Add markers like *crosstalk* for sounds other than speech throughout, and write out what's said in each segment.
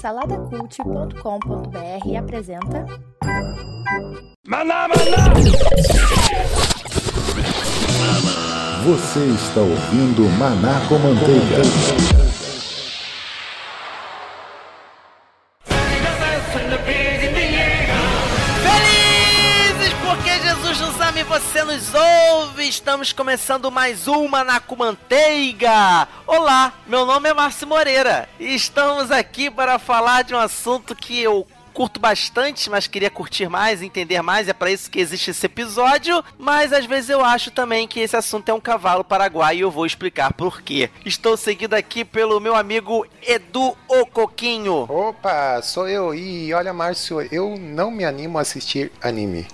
Saladacult.com.br apresenta Maná, maná! Você está ouvindo Maná com Manteiga. Estamos começando mais uma na Manteiga. Olá, meu nome é Márcio Moreira e estamos aqui para falar de um assunto que eu curto bastante, mas queria curtir mais, entender mais, é para isso que existe esse episódio, mas às vezes eu acho também que esse assunto é um cavalo paraguaio e eu vou explicar por quê. Estou seguido aqui pelo meu amigo Edu O Coquinho. Opa, sou eu. E olha, Márcio, eu não me animo a assistir anime.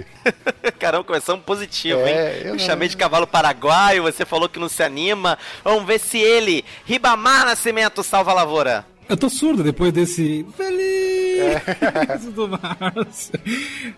*laughs* Caramba, começamos positivo, É, hein? eu Eu não- chamei de cavalo paraguaio, você falou que não se anima. Vamos ver se ele, Ribamar Nascimento, salva a lavoura. Eu tô surdo depois desse feliz *laughs* do Márcio.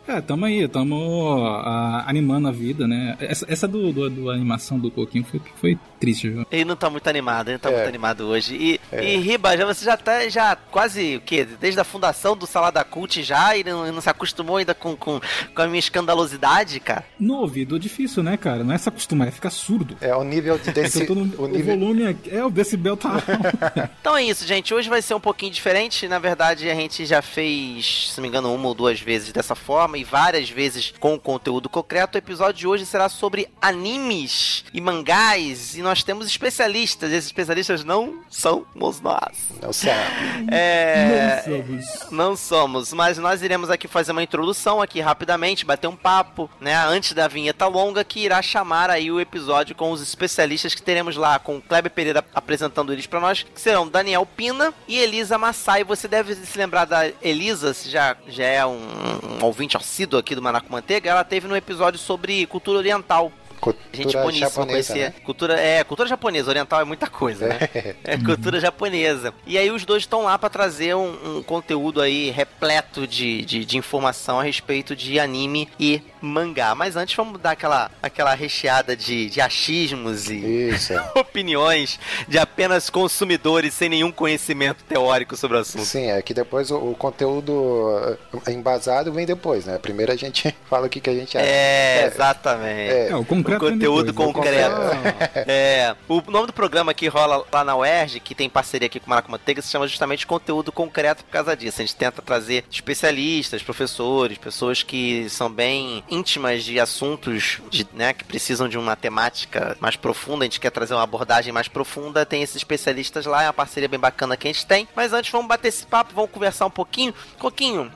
É, tamo aí, tamo ah, animando a vida, né? Essa, essa do, do, do animação do Coquinho foi, foi triste, viu? Ele não tá muito animado, ele não tá É. muito animado hoje. E, e Riba, já, você já tá já quase, o quê? Desde a fundação do Salada Cult já e não, não se acostumou ainda com, com, com a minha escandalosidade, cara? No ouvido é difícil, né, cara? Não é se acostumar, é ficar surdo. É o nível É *laughs* que desse. no, o o nível... volume aqui, é, o decibel tá alto. *laughs* Então é isso, gente. Hoje vai ser um pouquinho diferente. Na verdade, a gente já fez, se não me engano, uma ou duas vezes dessa forma e várias vezes com conteúdo concreto. O episódio de hoje será sobre animes e mangás. E nós temos especialistas. Esses especialistas não somos nós. Não sei. É. Não somos. Não somos, mas nós iremos aqui fazer uma introdução aqui rapidamente, bater um papo, né, antes da vinheta longa que irá chamar aí o episódio com os especialistas que teremos lá com o Kleber Pereira apresentando eles pra nós, que serão Daniel Pina e Elisa Massai. Você deve se lembrar da Elisa, se já, já é um, um ouvinte assíduo aqui do Manaco Manteiga, ela teve no episódio sobre cultura oriental. A gente Cultura boníssima japonesa, conhecia. né? Cultura, é, cultura japonesa, oriental é muita coisa, né? É cultura japonesa. E aí os dois estão lá pra trazer um, um conteúdo aí repleto de, de, de informação a respeito de anime e mangá. Mas antes vamos dar aquela, aquela recheada de, de achismos e Isso. é. *laughs* opiniões de apenas consumidores sem nenhum conhecimento teórico sobre o assunto. Sim, é que depois o, o conteúdo eh, embasado vem depois, né? Primeiro a gente *laughs* fala o que, que a gente acha. É, exatamente. É. É, o concreto O conteúdo concreto. *laughs* É, o nome do programa que rola lá na UERJ, que tem parceria aqui com o Maraca Manteiga, se chama justamente Conteúdo Concreto por causa disso. A gente tenta trazer especialistas, professores, pessoas que são bem íntimas de assuntos de, né, que precisam de uma temática mais profunda. A gente quer trazer uma abordagem mais profunda. Tem esses especialistas lá, é uma parceria bem bacana que a gente tem. Mas antes, vamos bater esse papo, vamos conversar um pouquinho. Coquinho,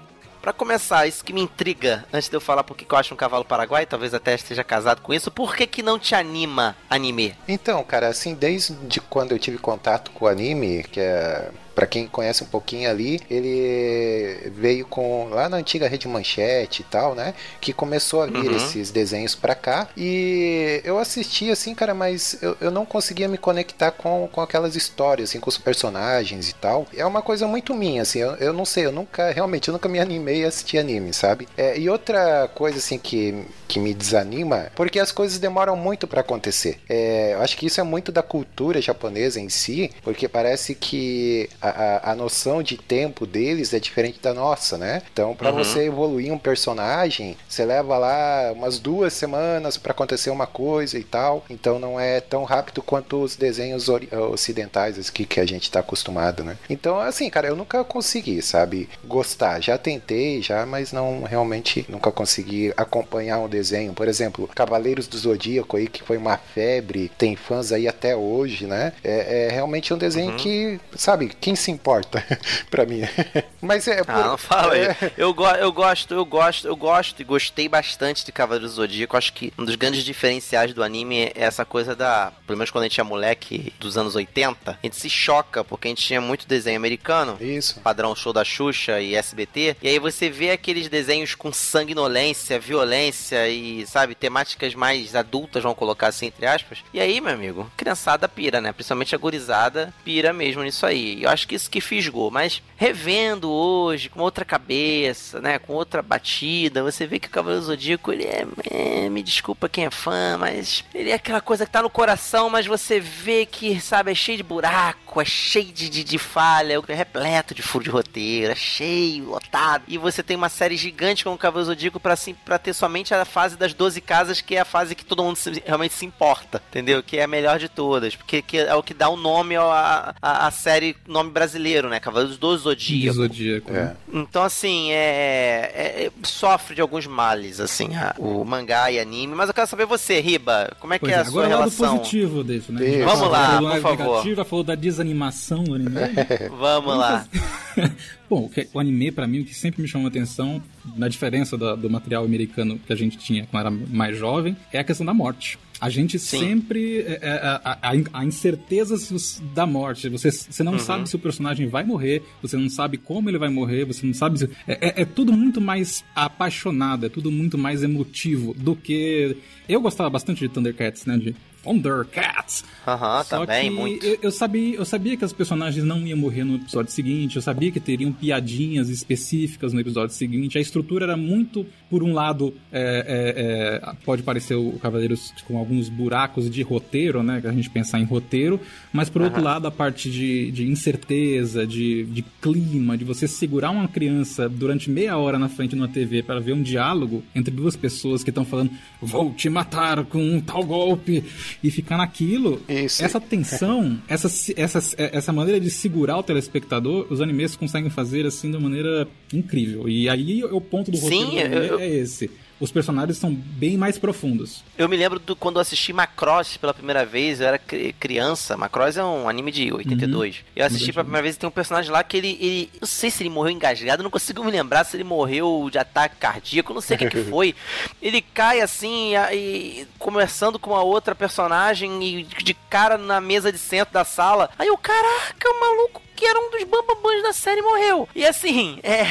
Pra começar, isso que me intriga, antes de eu falar porque que eu acho um cavalo paraguai, talvez até esteja casado com isso, por que que não te anima anime? Então, cara, assim, desde quando eu tive contato com o anime, que é. Pra quem conhece um pouquinho ali, ele veio com lá na antiga Rede Manchete e tal, né? Que começou a vir Uhum. esses desenhos pra cá. E eu assisti assim, cara, mas eu, eu não conseguia me conectar com, com aquelas histórias, assim, com os personagens e tal. É uma coisa muito minha, assim, eu, eu não sei, eu nunca, realmente, eu nunca me animei a assistir anime, sabe? É, e outra coisa, assim, que, que me desanima, porque as coisas demoram muito pra acontecer. É, eu acho que isso é muito da cultura japonesa em si, porque parece que a, a, noção de tempo deles é diferente da nossa, né? Então, pra Uhum. você evoluir um personagem, você leva lá umas duas semanas pra acontecer uma coisa e tal. Então, não é tão rápido quanto os desenhos ocidentais aqui que a gente tá acostumado, né? Então, assim, cara, eu nunca consegui, sabe, gostar. Já tentei, já, mas não realmente nunca consegui acompanhar um desenho. Por exemplo, Cavaleiros do Zodíaco aí, que foi uma febre, tem fãs aí até hoje, né? É, é realmente um desenho Uhum. que, sabe, quem se importa *laughs* pra mim. *laughs* mas é. Ah, não fala aí. é, Eu, go eu gosto, eu gosto, eu gosto e gostei bastante de Cavaleiros do Zodíaco. Acho que um dos grandes diferenciais do anime é essa coisa da. Pelo menos quando a gente é moleque dos anos 80, a gente se choca, porque a gente tinha muito desenho americano. Isso. padrão show da Xuxa e SBT. E aí você vê aqueles desenhos com sanguinolência, violência e, sabe, temáticas mais adultas, vamos colocar assim, entre aspas. E aí, meu amigo, criançada pira, né? Principalmente a gurizada pira mesmo nisso aí. E eu acho que isso que fisgou. Mas revendo hoje, com outra cabeça, né? Com outra batida, você vê que o Cavaleiro Zodíaco, ele é, é, Me desculpa quem é fã, mas ele é aquela coisa que tá no coração, mas você vê que, sabe, é cheio de buraco é cheio de, de, de falha, é repleto de furo de roteiro, é cheio, lotado. E você tem uma série gigante como o Cavaleiro Zodíaco pra, assim, pra ter somente a fase das 12 casas, que é a fase que todo mundo se, realmente se importa, entendeu? Que é a melhor de todas, porque que é o que dá o um nome à, à, à, série, nome brasileiro, né? Cavaleiros do Zodíaco. Do Zodíaco. É. Então, assim, é, é, é, sofre de alguns males, assim, a, o mangá e anime. Mas eu quero saber você, Riba, como é pois que é, a sua relação? Agora positivo desse, né? Isso. Vamos lá, por favor. Já falou da desanimação do anime. *laughs* Vamos lá. *laughs* Bom, o anime, para mim, o que sempre me chamou a atenção, na diferença do, do material americano que a gente tinha quando era mais jovem, é a questão da morte. A gente Sim. sempre. É, é, a, a, a, incerteza da morte. Você, você não uhum. sabe se o personagem vai morrer, você não sabe como ele vai morrer, você não sabe se. É, é, é, tudo muito mais apaixonado, é tudo muito mais emotivo do que. Eu gostava bastante de Thundercats, né? De Thundercats. Aham, também, muito. Eu, eu, sabia, eu sabia que os personagens não iam morrer no episódio seguinte, eu sabia que teriam piadinhas específicas no episódio seguinte. A estrutura era muito, por um lado, é, é, é, pode parecer o Cavaleiros com alguns buracos de roteiro, né? Que a gente pensar em roteiro, mas por outro lado, a parte de, de incerteza, de, de clima, de você segurar uma criança durante meia hora na frente de uma TV para ver um diálogo entre duas pessoas que estão falando: Vou te matar com um tal golpe e ficar naquilo. Isso. Essa tensão, *laughs* essa, essa, essa maneira de segurar o telespectador, os animes conseguem fazer assim de uma maneira incrível. E aí o ponto do roteiro Sim, eu... é esse os personagens são bem mais profundos. Eu me lembro do quando eu assisti Macross pela primeira vez, eu era criança. Macross é um anime de 82. Uhum. Eu assisti pela primeira vez e tem um personagem lá que ele, ele. Eu não sei se ele morreu engasgado, não consigo me lembrar se ele morreu de ataque cardíaco, não sei o que, que *laughs* foi. Ele cai assim, e, conversando com a outra personagem e de cara na mesa de centro da sala. Aí o caraca, o maluco que era um dos bambambãs da série morreu. E assim, *laughs* é,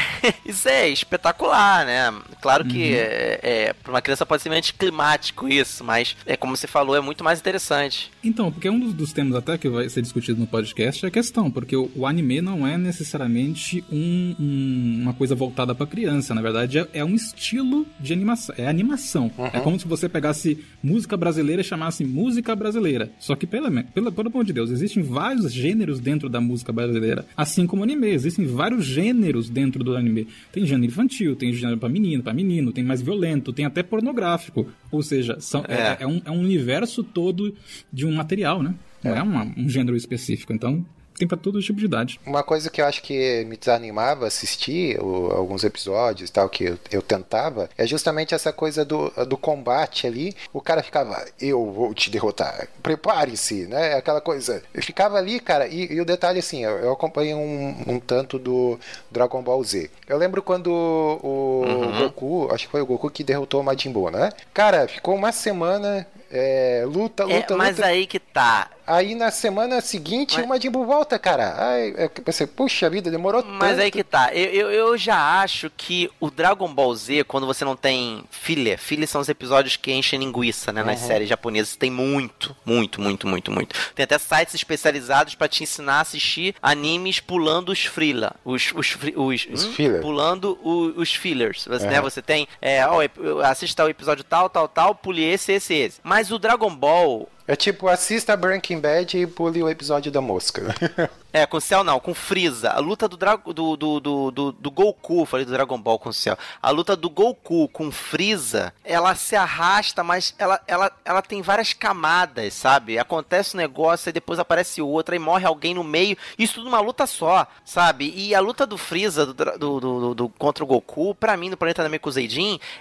isso é espetacular, né? Claro que uhum. é, é, para uma criança pode ser meio anticlimático isso, mas é como você falou, é muito mais interessante. Então, porque um dos, temas até que vai ser discutido no podcast é a questão, porque o, o anime não é necessariamente um, um, uma coisa voltada para criança, na verdade é, é, um estilo de animação, é animação. Uhum. É como se você pegasse música brasileira e chamasse música brasileira. Só que pela, pela, pelo amor de Deus, existem vários gêneros dentro da música brasileira brasileira. Assim como anime, existem vários gêneros dentro do anime. Tem gênero infantil, tem gênero para menino, para menino, tem mais violento, tem até pornográfico. Ou seja, são, é. É, é, um, é um universo todo de um material, né? Não é, é uma, um gênero específico. Então, tem pra todo tipo de idade. Uma coisa que eu acho que me desanimava assistir o, alguns episódios tal, que eu, eu, tentava, é justamente essa coisa do, do combate ali. O cara ficava, eu vou te derrotar, prepare-se, né? Aquela coisa. Eu ficava ali, cara, e, e o detalhe assim, eu, eu acompanhei um, um, tanto do Dragon Ball Z. Eu lembro quando o uhum. Goku, acho que foi o Goku que derrotou o Majin Buu, né? Cara, ficou uma semana é, luta, luta, é, mas luta. aí que tá. Aí na semana seguinte mas... o Majin Buu volta, cara. Aí você, puxa vida, demorou mas tanto. Mas aí que tá. Eu, eu, eu, já acho que o Dragon Ball Z, quando você não tem filler, filler são os episódios que enchem linguiça, né? Nas uhum. séries japonesas tem muito, muito, muito, muito, muito. Tem até sites especializados para te ensinar a assistir animes pulando os frila. Os, os, os, os hum? filler. Pulando os, os fillers. Você, uhum. né, você tem, é, ó, assista o episódio tal, tal, tal, pule esse, esse, esse. Mas o Dragon Ball, é tipo, assista Breaking Bad e pule o episódio da mosca. *laughs* é, com o Cell não, com Freeza. A luta do, Dra do, do, do, do, Goku, falei do Dragon Ball com o Cell. A luta do Goku com Freeza, ela se arrasta, mas ela, ela, ela tem várias camadas, sabe? Acontece um negócio, aí depois aparece outra, e morre alguém no meio. Isso tudo numa luta só, sabe? E a luta do Freeza do, do, do, do contra o Goku, pra mim, no Planeta Namekusei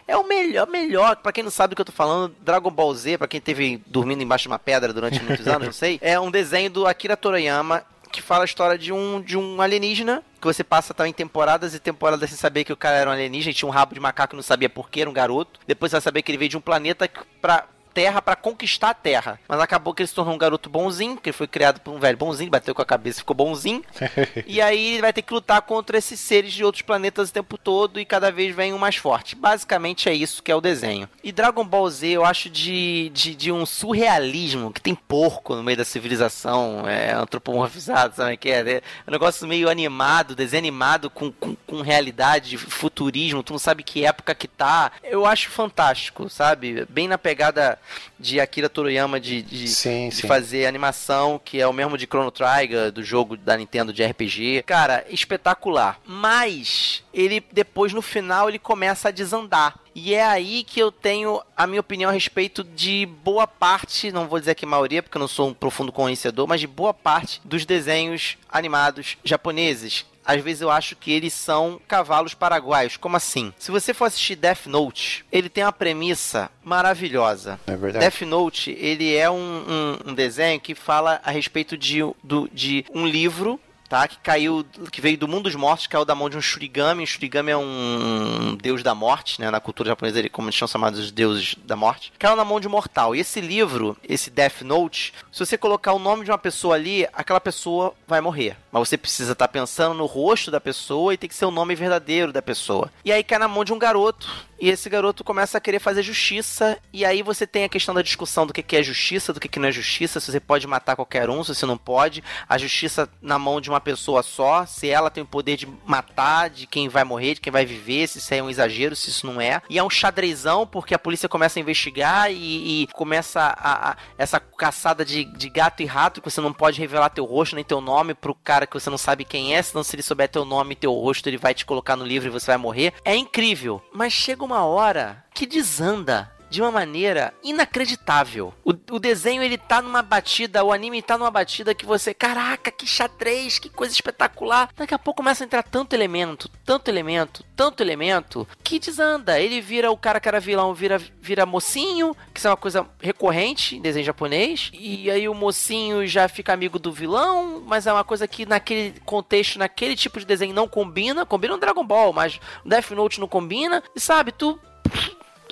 é o melhor, melhor. Pra quem não sabe do que eu tô falando, Dragon Ball Z, pra quem teve dormindo embaixo de uma pedra durante muitos anos, não sei. *laughs* É um desenho do Akira Toriyama que fala a história de um, de um alienígena que você passa também temporadas e temporadas sem saber que o cara era um alienígena, tinha um rabo de macaco e não sabia por que era um garoto. Depois você vai saber que ele veio de um planeta pra, Terra para conquistar a Terra. Mas acabou que ele se tornou um garoto bonzinho, que ele foi criado por um velho bonzinho, bateu com a cabeça e ficou bonzinho. *laughs* e aí ele vai ter que lutar contra esses seres de outros planetas o tempo todo e cada vez vem um mais forte. Basicamente é isso que é o desenho. E Dragon Ball Z eu acho de, de, de um surrealismo, que tem porco no meio da civilização, é antropomorfizado, sabe que é? É um negócio meio animado, desenho animado com, com, com realidade, futurismo, tu não sabe que época que tá. Eu acho fantástico, sabe? Bem na pegada de Akira Toriyama de, de, Sim, de sim. fazer animação, que é o mesmo de Chrono Trigger, do jogo da Nintendo de RPG. Cara, espetacular. Mas ele depois no final ele começa a desandar. E é aí que eu tenho a minha opinião a respeito de boa parte, não vou dizer que maioria, porque eu não sou um profundo conhecedor, mas de boa parte dos desenhos animados japoneses. Às vezes eu acho que eles são cavalos paraguaios. Como assim? Se você for assistir Death Note, ele tem uma premissa maravilhosa. É verdade. Death Note, ele é um, um- um desenho que fala a respeito de, do- de um livro, tá? Que caiu, que veio do mundo dos mortos, caiu da mão de um Shurigami. O Shurigami é um deus da morte, né? Na cultura japonesa, ele, como eles são chamados os deuses da morte. Caiu na mão de um mortal. E esse livro, esse Death Note, se você colocar o nome de uma pessoa ali, aquela pessoa vai morrer. Mas você precisa estar pensando no rosto da pessoa e tem que ser o nome verdadeiro da pessoa. E aí cai na mão de um garoto. E esse garoto começa a querer fazer justiça. E aí você tem a questão da discussão do que é justiça, do que que não é justiça, se você pode matar qualquer um, se você não pode. A justiça na mão de uma pessoa só, se ela tem o poder de matar, de quem vai morrer, de quem vai viver, se isso é um exagero, se isso não é. E é um xadrezão, porque a polícia começa a investigar e, e começa a, a- essa caçada de, de gato e rato, que você não pode revelar teu rosto nem teu nome pro cara que você não sabe quem é, senão se ele souber teu nome e teu rosto, ele vai te colocar no livro e você vai morrer. É incrível, mas chega uma hora que desanda de uma maneira inacreditável. O, o desenho ele tá numa batida, o anime tá numa batida que você, caraca, que xadrez, que coisa espetacular. Daqui a pouco começa a entrar tanto elemento, tanto elemento, tanto elemento, que desanda. Ele vira o cara que era vilão, vira, vira mocinho, que isso é uma coisa recorrente em desenho japonês. E aí o mocinho já fica amigo do vilão, mas é uma coisa que naquele contexto, naquele tipo de desenho não combina. Combina no Dragon Ball, mas Death Note não combina. E sabe, tu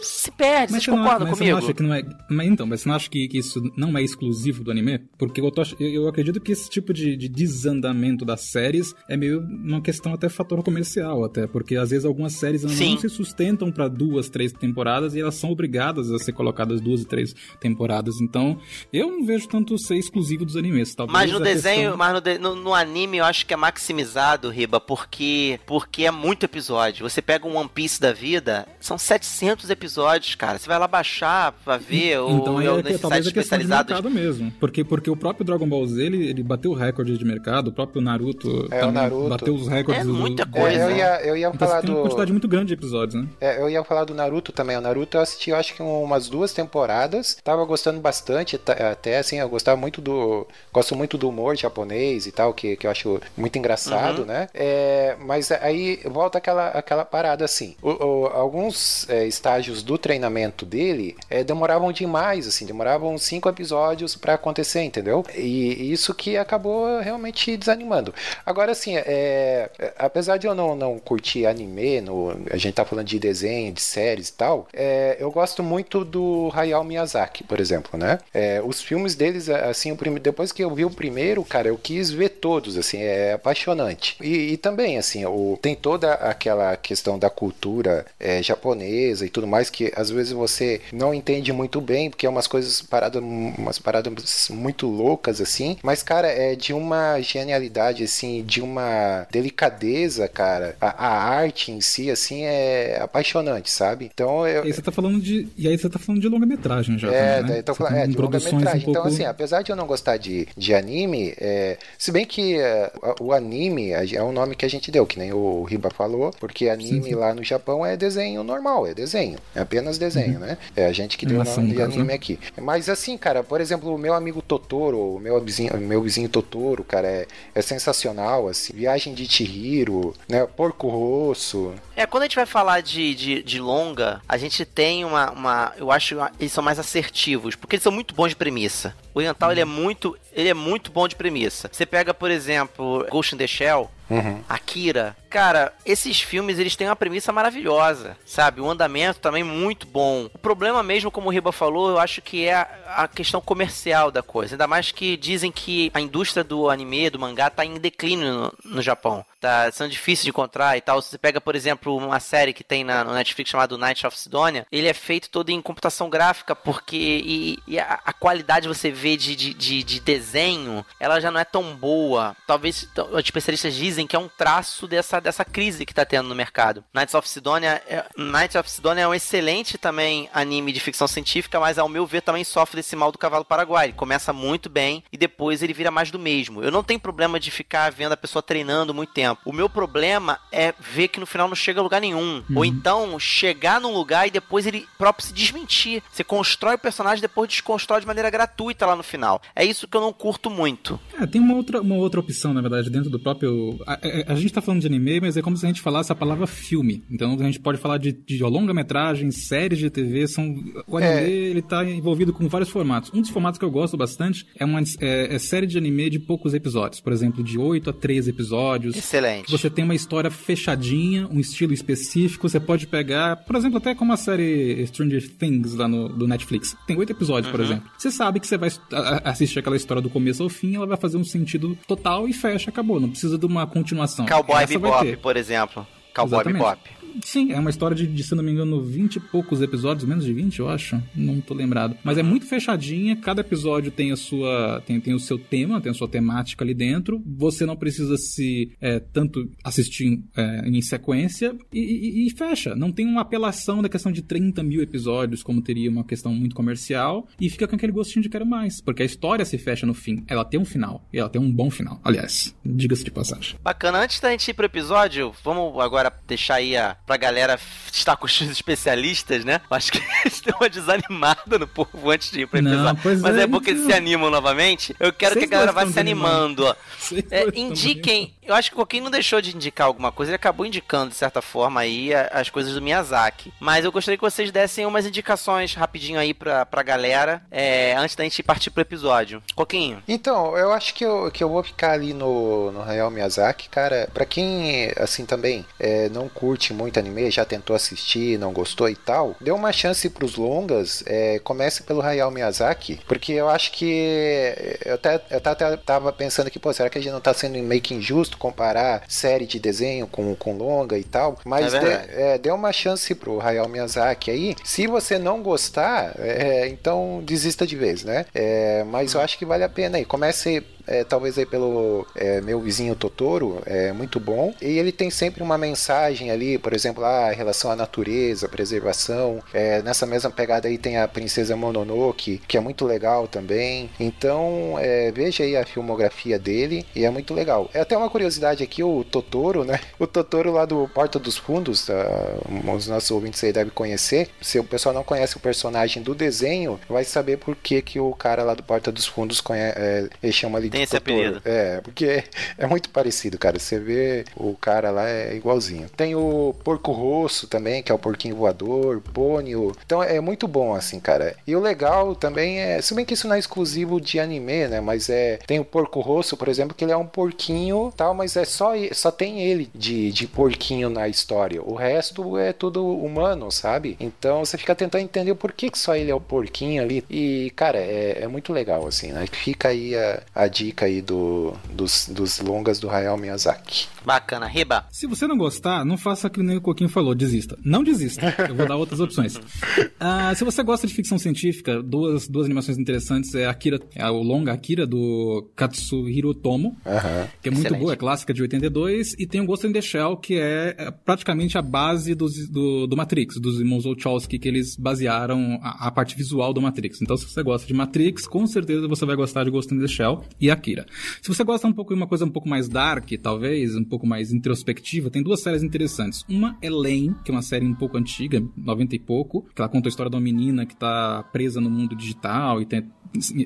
se perde, vocês você não, mas comigo? Você não acha que não é. Mas então, mas você não acha que, que isso não é exclusivo do anime? Porque eu, tô eu, eu acredito que esse tipo de, de desandamento das séries é meio uma questão até fator comercial, até. Porque às vezes algumas séries não se sustentam pra duas, três temporadas e elas são obrigadas a ser colocadas duas e três temporadas. Então, eu não vejo tanto ser exclusivo dos animes. Talvez Mas no a desenho, questão- mas no, de- no- no anime eu acho que é maximizado, Riba, porque porque é muito episódio. Você pega um One Piece da vida, são 700 episódios, cara. Você vai lá baixar pra ver, Então ou aí é é talvez é de especializados. mercado mesmo. Porque, porque o próprio Dragon Ball Z, ele, ele bateu o recorde de mercado, o próprio Naruto É, o Naruto. bateu os recordes É do- muita do- coisa. É, eu ia, eu ia Então falar você tem uma do. quantidade muito grande de episódios, né? É, eu ia falar do Naruto também. O Naruto eu assisti, eu acho que umas duas temporadas. Tava gostando bastante, ta- até assim, eu gostava muito do. Gosto muito do humor japonês e tal, que, que eu acho muito engraçado, né? É, mas aí volta aquela, aquela parada assim. O- o- alguns é, estágios do treinamento dele é, demoravam demais, assim, demoravam cinco episódios pra acontecer, entendeu? E isso que acabou realmente desanimando. Agora, assim, é, é, apesar de eu não, não curtir anime, no, a gente tá falando de desenho, de séries e tal, é, eu gosto muito do Hayao Miyazaki, por exemplo, né? É, os filmes deles, assim, prime- depois que eu vi o primeiro, cara, eu quis ver todos, assim, é apaixonante. E, e também, assim, o, tem toda aquela questão da cultura é, japonesa e tudo mais, que às vezes você não entende muito bem, porque é umas coisas paradas, umas paradas muito loucas, assim, mas, cara, é de uma genialidade, assim, de uma delicadeza, cara. A, a arte em si, assim, é apaixonante, sabe? Então, eu, E aí você tá falando de. E aí você tá falando de longa-metragem já. é, também, né? tô Você falando, tá é, de longa-metragem. um Então, pouco- assim, apesar de eu não gostar de, de anime, é, se bem que é, o anime é um nome que a gente deu, que nem o Riba falou, porque anime Sim, sim. lá no Japão é desenho normal, é desenho. É apenas desenho, né? É a gente que deu nome de anime né? aqui. Mas assim, cara, por exemplo, o meu amigo Totoro, o meu vizinho, meu vizinho Totoro, cara, é, é sensacional, assim. Viagem de Chihiro, né? Porco Rosso. É, quando a gente vai falar de, de, de longa, a gente tem uma, uma. Eu acho que eles são mais assertivos, porque eles são muito bons de premissa. O Oriental ele é muito. Ele é muito bom de premissa. Você pega, por exemplo, Ghost in the Shell, Uhum. Akira. Cara, esses filmes eles têm uma premissa maravilhosa, sabe? O andamento também muito bom. O problema mesmo, como o Riba falou, eu acho que é a, a questão comercial da coisa. Ainda mais que dizem que a indústria do anime, do mangá, tá em declínio no, no Japão. Tá sendo difícil de encontrar e tal. Se você pega, por exemplo, uma série que tem na, no Netflix chamada Night of Sidonia, ele é feito todo em computação gráfica, porque e, e a, a qualidade você vê de, de, de, de desenho, ela já não é tão boa. Talvez os especialistas dizem que é um traço dessa, dessa crise que tá tendo no mercado. Knights of Sidonia é, Knights of Sidonia é um excelente também anime de ficção científica, mas ao meu ver também sofre desse mal do cavalo paraguai. Ele começa muito bem e depois ele vira mais do mesmo. Eu não tenho problema de ficar vendo a pessoa treinando muito tempo. O meu problema é ver que no final não chega a lugar nenhum. Uhum. Ou então chegar num lugar e depois ele próprio se desmentir. Você constrói o personagem e depois desconstrói de maneira gratuita lá no final. É isso que eu não curto muito. É, tem uma outra, uma outra opção, na verdade, dentro do próprio. A, a, é, a, gente tá falando de anime, mas é como se a gente falasse a palavra filme. Então a gente pode falar de, de longa-metragem, séries de TV. São... O anime é. ele tá envolvido com vários formatos. Um dos formatos que eu gosto bastante é uma é, é série de anime de poucos episódios. Por exemplo, de 8 a 13 episódios. Excelente. Você tem uma história fechadinha, um estilo específico. Você pode pegar, por exemplo, até como a série Stranger Things lá no do Netflix. Tem oito episódios, uhum. por exemplo. Você sabe que você vai assistir aquela história do começo ao fim, ela vai fazer um sentido total e fecha, acabou. Não precisa de uma continuação. Cowboy Bebop, por exemplo. Cowboy Exatamente. Bebop. Sim, é uma história de, de, se não me engano, 20 e poucos episódios, menos de 20, eu acho. Não tô lembrado. Mas é muito fechadinha, cada episódio tem a sua. tem, tem o seu tema, tem a sua temática ali dentro. Você não precisa se é, tanto assistir é, em sequência e, e, e, fecha. Não tem uma apelação da questão de 30 mil episódios, como teria uma questão muito comercial, e fica com aquele gostinho de quero mais. Porque a história se fecha no fim. Ela tem um final. E ela tem um bom final. Aliás, diga-se de passagem. Bacana. Antes da gente ir pro episódio, vamos agora deixar aí a pra galera estar com os especialistas, né? Acho que *laughs* eles deu uma desanimada no povo antes de ir pro episódio. Não, Mas é, é porque eles se animam novamente. Eu quero Vocês que a galera vá se animando. É, indiquem. Eu acho que o Coquinho não deixou de indicar alguma coisa, ele acabou indicando, de certa forma, aí as coisas do Miyazaki. Mas eu gostaria que vocês dessem umas indicações rapidinho aí pra, pra galera, é, antes da gente partir pro episódio. Coquinho. Então, eu acho que eu, que eu vou ficar ali no, no Hayao Miyazaki, cara. Pra quem, assim, também é, não curte muito anime, já tentou assistir, não gostou e tal, dê uma chance pros longas, é, comece pelo Hayao Miyazaki, porque eu acho que eu até, eu até tava pensando que, pô, será que a gente não tá sendo meio que injusto comparar série de desenho com, com longa e tal? Mas é dê, é, dê uma chance pro Hayao Miyazaki aí. Se você não gostar, é, então desista de vez, né? É, mas eu acho que vale a pena aí. Comece é, talvez aí pelo é, meu vizinho Totoro, é muito bom. E ele tem sempre uma mensagem ali, por exemplo, a ah, relação à natureza, preservação. É, nessa mesma pegada aí tem a Princesa Mononoke, que é muito legal também. Então, é, veja aí a filmografia dele e é muito legal. É até uma curiosidade aqui, o Totoro, né? O Totoro lá do Porta dos Fundos, uh, os nossos ouvintes aí devem conhecer. Se o pessoal não conhece o personagem do desenho, vai saber por que, que o cara lá do Porta dos Fundos é, ele chama ali tem esse apelido. É, porque é muito parecido, cara. Você vê o cara lá é igualzinho. Tem o Porco Rosso também, que é o porquinho voador, pônio. Então é muito bom, assim, cara. E o legal também é, se bem que isso não é exclusivo de anime, né? Mas é. Tem o Porco Rosso, por exemplo, que ele é um porquinho tal, mas é só, só tem ele de, de porquinho na história. O resto é tudo humano, sabe? Então você fica tentando entender por que, que só ele é o porquinho ali. E, cara, é, é muito legal, assim, né? Fica aí a, a dica dica aí do, dos, dos longas do Hayao Miyazaki. Bacana, Riba. Se você não gostar, não faça o que o Coquinho falou, desista. Não desista, eu vou dar outras opções. Uh, *laughs* se você gosta de ficção científica, duas, duas animações interessantes é Akira, é o longa Akira do Katsuhiro Tomo, uh -huh. que é muito Excelente. boa, é clássica de 82, e tem o Ghost in the Shell, que é, é praticamente a base dos, do, do Matrix, dos irmãos Wachowski, que eles basearam a, a, parte visual do Matrix. Então, se você gosta de Matrix, com certeza você vai gostar de Ghost in the Shell e Akira. Se você gosta um pouco de uma coisa um pouco mais dark, talvez, um pouco mais introspectiva, tem duas séries interessantes. Uma é Lane, que é uma série um pouco antiga, 90 e pouco, que ela conta a história de uma menina que está presa no mundo digital e tem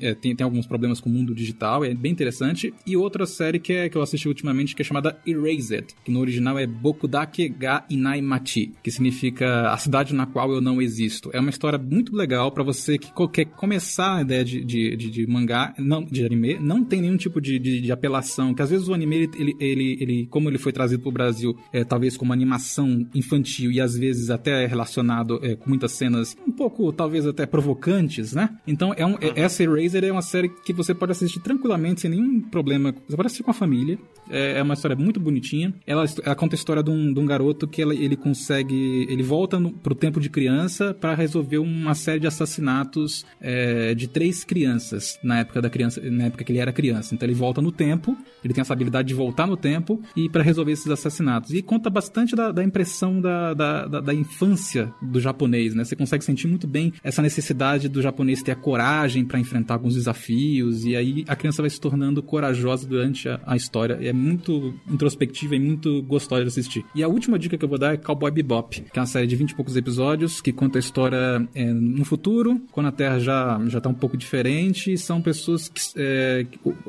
é, tem, tem alguns problemas com o mundo digital, é bem interessante. E outra série que, é, que eu assisti ultimamente que é chamada Erased, que no original é Bokudake ga Inai Machi, que significa a cidade na qual eu não existo. É uma história muito legal para você que quer começar a ideia de, de, de, de, mangá, não, de anime, não tem nenhum tipo de, de, de apelação, que às vezes o anime, ele, ele, ele, como ele foi trazido pro Brasil, é, talvez como animação infantil e às vezes até relacionado é, com muitas cenas um pouco, talvez até provocantes, né? Então é um, é, essa Razer é uma série que você pode assistir tranquilamente, sem nenhum problema. Você pode assistir com a família, É, é uma história muito bonitinha. Ela, ela conta a história de um, de um garoto que ela, ele consegue. Ele volta no, pro tempo de criança para resolver uma série de assassinatos é, de três crianças na época da criança, na época que ele era criança. Então ele volta no tempo, ele tem essa habilidade de voltar no tempo e para resolver esses assassinatos. E conta bastante da, da impressão da, da, da, da infância do japonês, né? Você consegue sentir muito bem essa necessidade do japonês ter a coragem para enfrentar alguns desafios e aí a criança vai se tornando corajosa durante a, a história. É muito introspectiva e muito gostosa de assistir. E a última dica que eu vou dar é Cowboy Bebop, que é uma série de 20 e poucos episódios que conta a história é, no futuro, quando a Terra já, já tá um pouco diferente, e são pessoas que. É,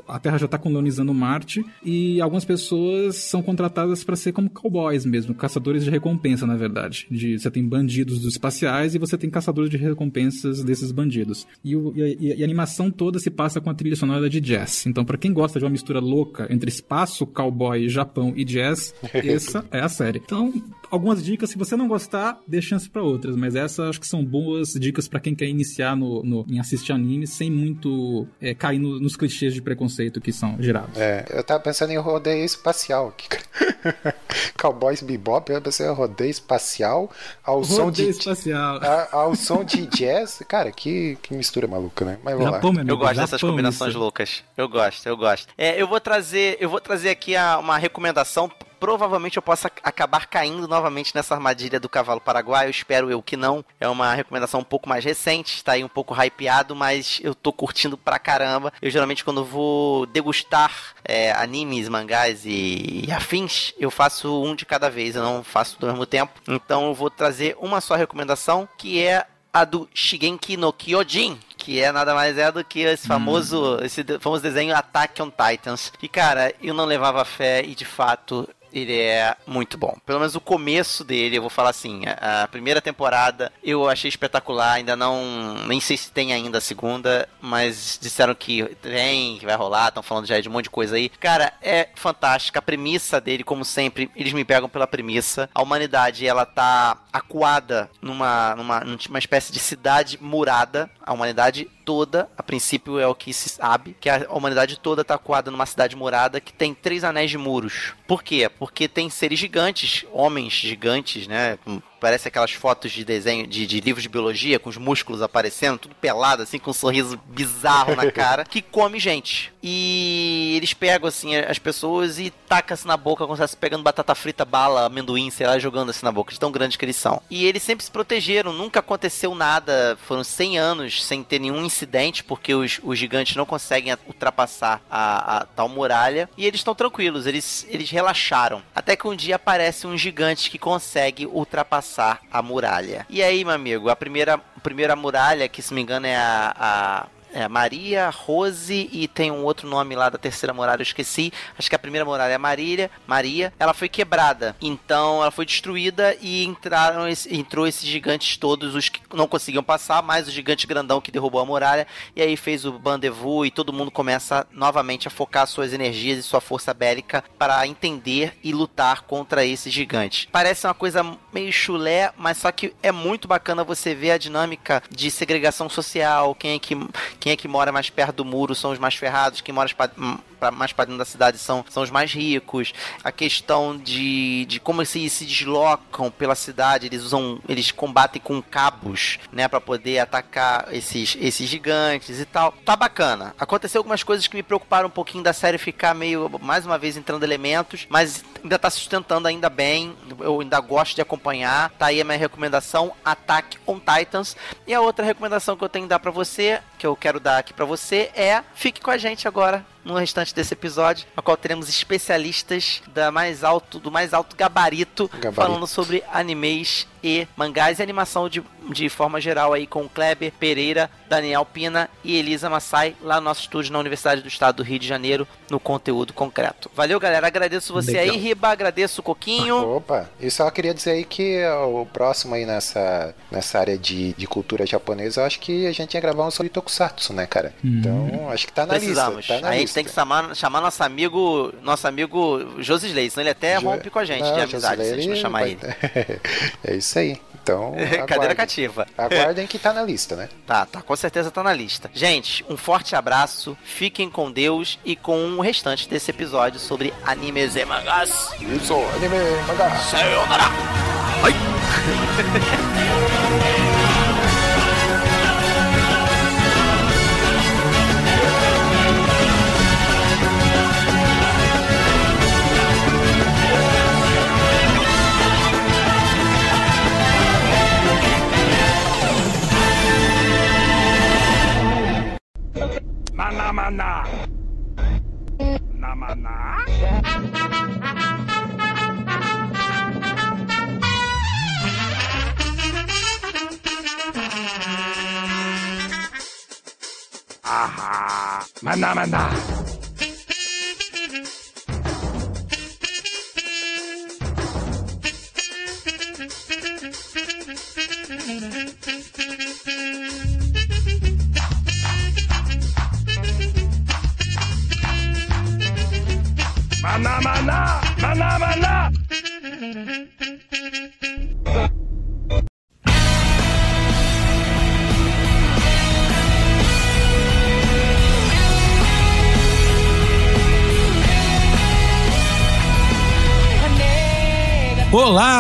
a Terra já tá colonizando Marte e algumas pessoas são contratadas para ser como cowboys mesmo, caçadores de recompensa, na verdade. De, você tem bandidos dos espaciais e você tem caçadores de recompensas desses bandidos. E, o, e, e a animação toda se passa com a trilha sonora de jazz. Então, para quem gosta de uma mistura louca entre espaço, cowboy, Japão e jazz, *laughs* essa é a série. Então, algumas dicas, se você não gostar, dê chance para outras, mas essas acho que são boas dicas para quem quer iniciar no, no, em assistir anime sem muito é, cair no, nos clichês de preconceito que são gerados. É, eu tava pensando em rodeio espacial. *laughs* Cowboys Bebop, eu pensei em rodeio espacial ao rodeio som de espacial. A, ao som de jazz. Cara, que, que mistura maluca, né? Mas vamos Japão, lá. Amigo, eu gosto Japão, dessas combinações isso. loucas. Eu gosto, eu gosto. É, eu vou trazer, eu vou trazer aqui a, uma recomendação provavelmente eu possa acabar caindo novamente nessa armadilha do cavalo paraguaio. Espero eu que não. É uma recomendação um pouco mais recente, está aí um pouco hypeado, mas eu tô curtindo pra caramba. Eu geralmente, quando vou degustar é, animes, mangás e, e, afins, eu faço um de cada vez, eu não faço do mesmo tempo. Então eu vou trazer uma só recomendação, que é a do Shigenki no Kyojin, que é nada mais é do que esse hum. famoso, hum. esse famoso desenho Attack on Titans. E cara, eu não levava fé e de fato ele é muito bom. Pelo menos o começo dele, eu vou falar assim, a, primeira temporada eu achei espetacular, ainda não, nem sei se tem ainda a segunda, mas disseram que tem, que vai rolar, estão falando já de um monte de coisa aí. Cara, é fantástica, a premissa dele, como sempre, eles me pegam pela premissa. A humanidade, ela tá acuada numa, numa, numa espécie de cidade murada, a humanidade toda, a princípio é o que se sabe, que a humanidade toda está acuada numa cidade morada que tem três anéis de muros. Por quê? Porque tem seres gigantes, homens gigantes, né? Parece aquelas fotos de desenho, de, de livros de biologia, com os músculos aparecendo, tudo pelado, assim, com um sorriso bizarro na cara, que come gente. E eles pegam, assim, as pessoas e tacam se na boca, como se pegando batata frita, bala, amendoim, sei lá, jogando assim na boca, de tão grandes que eles são. E eles sempre se protegeram, nunca aconteceu nada, foram 100 anos sem ter nenhum incidente, porque os, os gigantes não conseguem ultrapassar a, a tal muralha, e eles estão tranquilos, eles, eles relaxaram. Até que um dia aparece um gigante que consegue ultrapassar passar a muralha. E aí, meu amigo, a primeira, primeira muralha, que se me engano é a, a é, Maria, Rose e tem um outro nome lá da terceira muralha, eu esqueci. Acho que a primeira muralha é Marília, Maria. Ela foi quebrada. Então ela foi destruída e entraram entrou esses gigantes todos, os que não conseguiam passar, mais o gigante grandão que derrubou a muralha. E aí fez o Bandevu e todo mundo começa novamente a focar suas energias e sua força bélica para entender e lutar contra esses gigantes. Parece uma coisa meio chulé, mas só que é muito bacana você ver a dinâmica de segregação social, quem é que quem é que mora mais perto do muro são os mais ferrados, quem mora pra, mais para dentro da cidade são, são os mais ricos. A questão de, de como eles se deslocam pela cidade, eles usam, eles combatem com cabos, né, para poder atacar esses, esses gigantes e tal. Tá bacana. Aconteceu algumas coisas que me preocuparam um pouquinho da série ficar meio, mais uma vez, entrando elementos, mas ainda tá sustentando ainda bem. Eu ainda gosto de acompanhar. Tá aí a minha recomendação, Attack on Titans. E a outra recomendação que eu tenho que dar para você, que eu quero dar aqui para você, é fique com a gente agora no restante desse episódio, a qual teremos especialistas da mais alto, do mais alto gabarito, gabarito. falando sobre animes e mangás e animação de, de forma geral aí com Kleber Pereira, Daniel Pina e Elisa Massai lá no nosso estúdio na Universidade do Estado do Rio de Janeiro no conteúdo concreto. Valeu, galera. Agradeço você Legal. aí, Riba. Agradeço o Coquinho. Opa, e só queria dizer aí que o próximo aí nessa, nessa área de, de cultura japonesa, eu acho que a gente ia gravar um sobre Tokusatsu, né, cara? Hum. Então, acho que tá na Precisamos. lista. Tá na a lista. gente tem que chamar, chamar nosso amigo, nosso amigo Josi Slay, senão ele até jo... rompe com a gente Não, de amizade, se a gente não chamar ele. *laughs* é isso aí. Então, *laughs* cadeira cativa. Aguardem que tá na lista, né? Tá, tá, com certeza tá na lista. Gente, um forte abraço, fiquem com Deus e com o restante desse episódio sobre animes e mangás. Isso, anime, mangá. Sayonara! Ai. *laughs* Maná, maná. Na maná. Ahá. Maná, maná. Maná,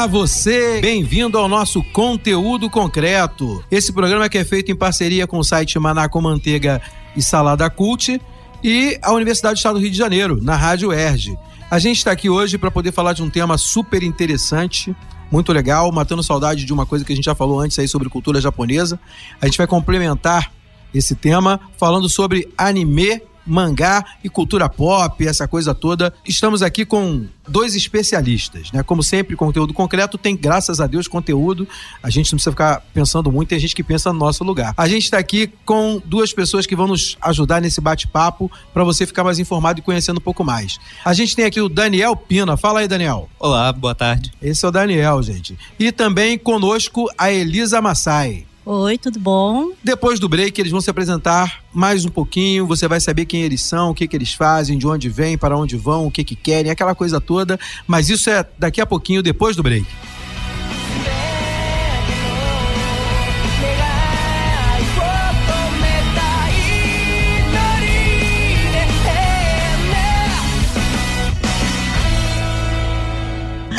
você! Bem-vindo ao nosso conteúdo concreto. Esse programa que é feito em parceria com o site Maná com Manteiga e Salada Cult e a Universidade do Estado do Rio de Janeiro, na Rádio ERJ. A gente está aqui hoje para poder falar de um tema super interessante, muito legal, matando saudade de uma coisa que a gente já falou antes aí sobre cultura japonesa. A gente vai complementar esse tema falando sobre anime, mangá e cultura pop, essa coisa toda. Estamos aqui com dois especialistas, né? Como sempre, conteúdo concreto tem, graças a Deus, conteúdo. A gente não precisa ficar pensando muito, tem gente que pensa no nosso lugar. A gente está aqui com duas pessoas que vão nos ajudar nesse bate-papo para você ficar mais informado e conhecendo um pouco mais. A gente tem aqui o Daniel Pina. Fala aí, Daniel. Olá, boa tarde. Esse é o Daniel, gente. E também conosco a Elisa Massai. Oi, tudo bom? Depois do break, eles vão se apresentar mais um pouquinho. Você vai saber quem eles são, o que, que eles fazem, de onde vêm, para onde vão, o que, que querem, aquela coisa toda. Mas isso é daqui a pouquinho, depois do break.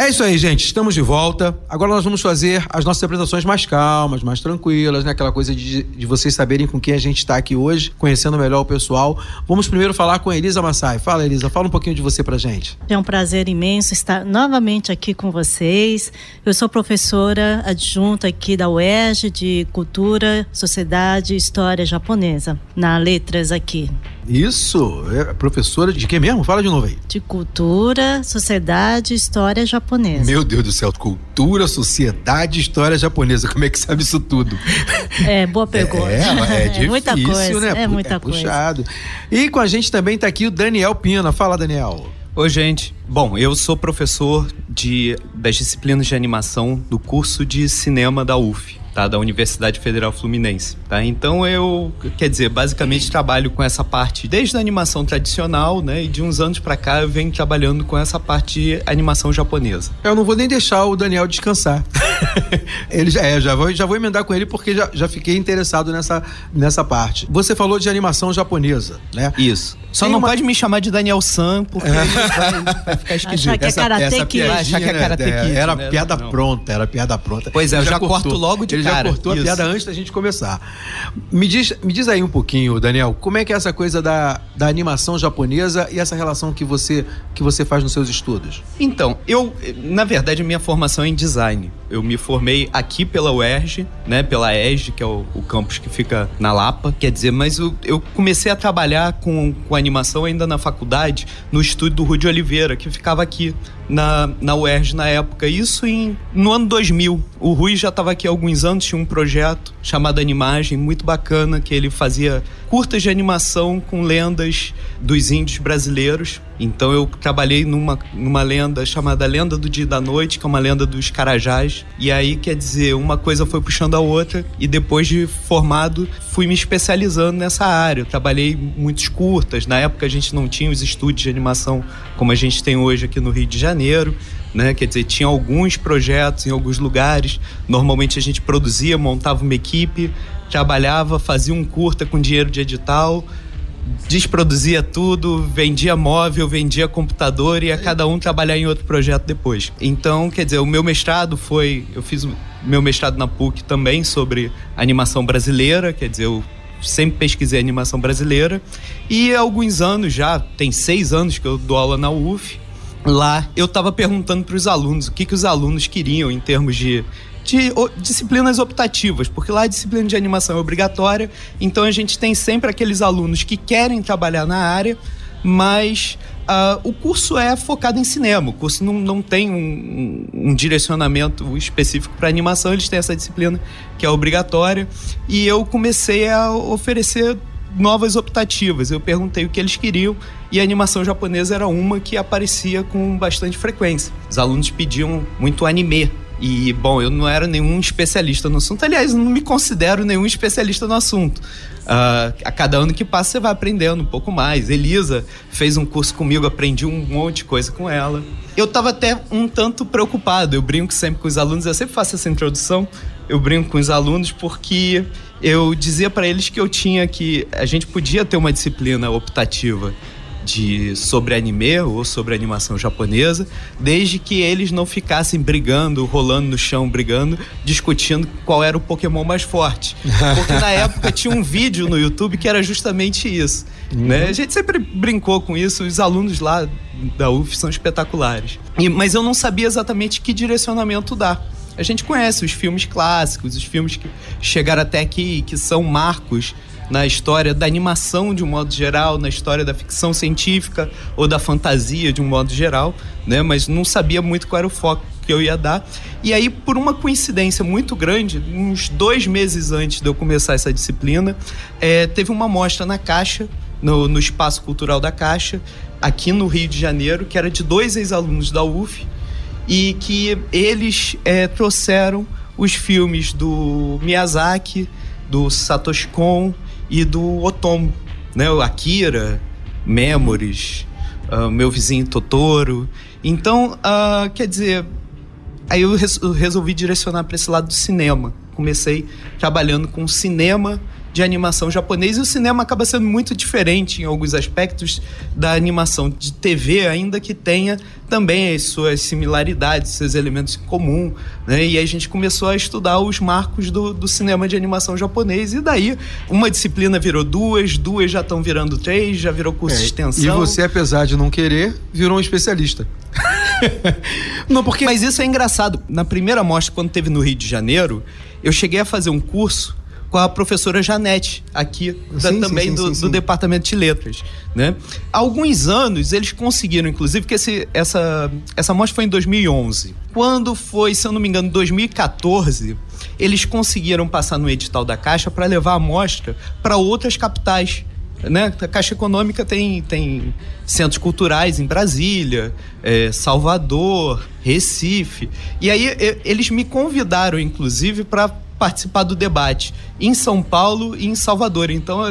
É isso aí, gente. Estamos de volta. Agora nós vamos fazer as nossas apresentações mais calmas, mais tranquilas, né? Aquela coisa de, de vocês saberem com quem a gente está aqui hoje, conhecendo melhor o pessoal. Vamos primeiro falar com a Elisa Massai. Fala, Elisa, fala um pouquinho de você pra gente. É um prazer imenso estar novamente aqui com vocês. Eu sou professora adjunta aqui da UERJ de Cultura, Sociedade e História Japonesa, na Letras aqui. Isso, é professora de quê mesmo? Fala de novo aí. De Cultura, Sociedade e História Japonesa. Meu Deus do céu, cultura, sociedade, história japonesa. Como é que sabe isso tudo? É, boa pergunta. É, é difícil, muita coisa, né? É muita é coisa. puxado. E com a gente também tá aqui o Daniel Pina. Fala, Daniel. Oi, gente. Bom, eu sou professor de, das disciplinas de animação do curso de cinema da UF. Tá, da Universidade Federal Fluminense, tá? Então eu, quer dizer, basicamente trabalho com essa parte desde a animação tradicional, né? E de uns anos pra cá eu venho trabalhando com essa parte de animação japonesa. Eu não vou nem deixar o Daniel descansar. *laughs* *laughs* ele já, é, já vou, já vou emendar com ele porque já, já fiquei interessado nessa, nessa parte. Você falou de animação japonesa, né? Isso. Só Tem não uma- pode me chamar de Daniel San, porque *laughs* vai, vai ficar esquisito. Achar que é Karate Kid. piadinha, Achar que é Karate né, Kid, Era né? piada Não. pronta, era piada pronta. Pois é, Ele eu já corto logo de Ele cara. já cortou Isso. a piada antes da gente começar. Me diz, me diz aí um pouquinho, Daniel, como é que é essa coisa da, da animação japonesa e essa relação que você, que você faz nos seus estudos? Então, eu, na verdade, a minha formação é em design. Eu me formei aqui pela UERJ, né, pela ESG, que é o, o campus que fica na Lapa. Quer dizer, mas eu, eu comecei a trabalhar com, com animação ainda na faculdade, no estúdio do Rudy Oliveira, que ficava aqui na, na UERJ na época. Isso em, no ano 2000. O Rui já estava aqui há alguns anos, tinha um projeto chamado Animagem, muito bacana, que ele fazia curtas de animação com lendas dos índios brasileiros. Então eu trabalhei numa, numa lenda chamada Lenda do Dia e da Noite, que é uma lenda dos Carajás. E aí, quer dizer, uma coisa foi puxando a outra, e depois de formado, fui me especializando nessa área. Eu trabalhei muitos curtas. Na época a gente não tinha os estúdios de animação como a gente tem hoje aqui no Rio de Janeiro. Né? Quer dizer, tinha alguns projetos em alguns lugares. Normalmente a gente produzia, montava uma equipe, trabalhava, fazia um curta com dinheiro de edital, desproduzia tudo, vendia móvel, vendia computador e ia cada um trabalhar em outro projeto depois. Então, quer dizer, o meu mestrado foi, eu fiz meu mestrado na PUC também sobre animação brasileira, quer dizer, eu sempre pesquisei animação brasileira e há alguns anos já, tem seis anos que eu dou aula na UF. Lá eu estava perguntando para os alunos o que, que os alunos queriam em termos de de o, disciplinas optativas, porque lá a disciplina de animação é obrigatória, então a gente tem sempre aqueles alunos que querem trabalhar na área, mas uh, o curso é focado em cinema, o curso não, não tem um, um direcionamento específico para animação, eles têm essa disciplina que é obrigatória, e eu comecei a oferecer novas optativas. Eu perguntei o que eles queriam e a animação japonesa era uma que aparecia com bastante frequência. Os alunos pediam muito anime e, bom, eu não era nenhum especialista no assunto. Aliás, não me considero nenhum especialista no assunto. Uh, a cada ano que passa, você vai aprendendo um pouco mais. Elisa fez um curso comigo, aprendi um monte de coisa com ela. Eu estava até um tanto preocupado. Eu brinco sempre com os alunos, eu sempre faço essa introdução. Eu brinco com os alunos porque eu dizia para eles que eu tinha que. A gente podia ter uma disciplina optativa de sobre anime ou sobre animação japonesa, desde que eles não ficassem brigando, rolando no chão, brigando, discutindo qual era o Pokémon mais forte. Porque na *laughs* época tinha um vídeo no YouTube que era justamente isso. Uhum. Né? A gente sempre brincou com isso, os alunos lá da UF são espetaculares. E, mas eu não sabia exatamente que direcionamento dar. A gente conhece os filmes clássicos, os filmes que chegaram até aqui, que são marcos na história da animação de um modo geral, na história da ficção científica ou da fantasia de um modo geral, né? Mas não sabia muito qual era o foco que eu ia dar. E aí, por uma coincidência muito grande, uns dois meses antes de eu começar essa disciplina, é, teve uma mostra na Caixa, no, no Espaço Cultural da Caixa, aqui no Rio de Janeiro, que era de dois ex-alunos da UF, e que eles é, trouxeram os filmes do Miyazaki, do Satoshi Kon e do Otomo, né? O Akira, Memories, uh, meu vizinho Totoro. Então, uh, quer dizer, aí eu, eu resolvi direcionar para esse lado do cinema. Comecei trabalhando com cinema de animação japonês e o cinema acaba sendo muito diferente em alguns aspectos da animação de TV, ainda que tenha também as suas similaridades, seus elementos em comum, né? E a gente começou a estudar os marcos do, do cinema de animação japonês e daí uma disciplina virou duas, duas já estão virando três, já virou curso é, de extensão. E você, apesar de não querer, virou um especialista. *laughs* não, porque... Mas isso é engraçado. Na primeira mostra, quando teve no Rio de Janeiro, eu cheguei a fazer um curso com a professora Janete, aqui da, sim, também sim, sim, do, do, Departamento de Letras. Né? Há alguns anos eles conseguiram, inclusive, que esse, essa, essa mostra foi em 2011. Quando foi, se eu não me engano, 2014, eles conseguiram passar no edital da Caixa para levar a mostra para outras capitais né? A Caixa Econômica tem, tem centros culturais em Brasília, é, Salvador, Recife. E aí eles me convidaram, inclusive, para participar do debate em São Paulo e em Salvador. Então,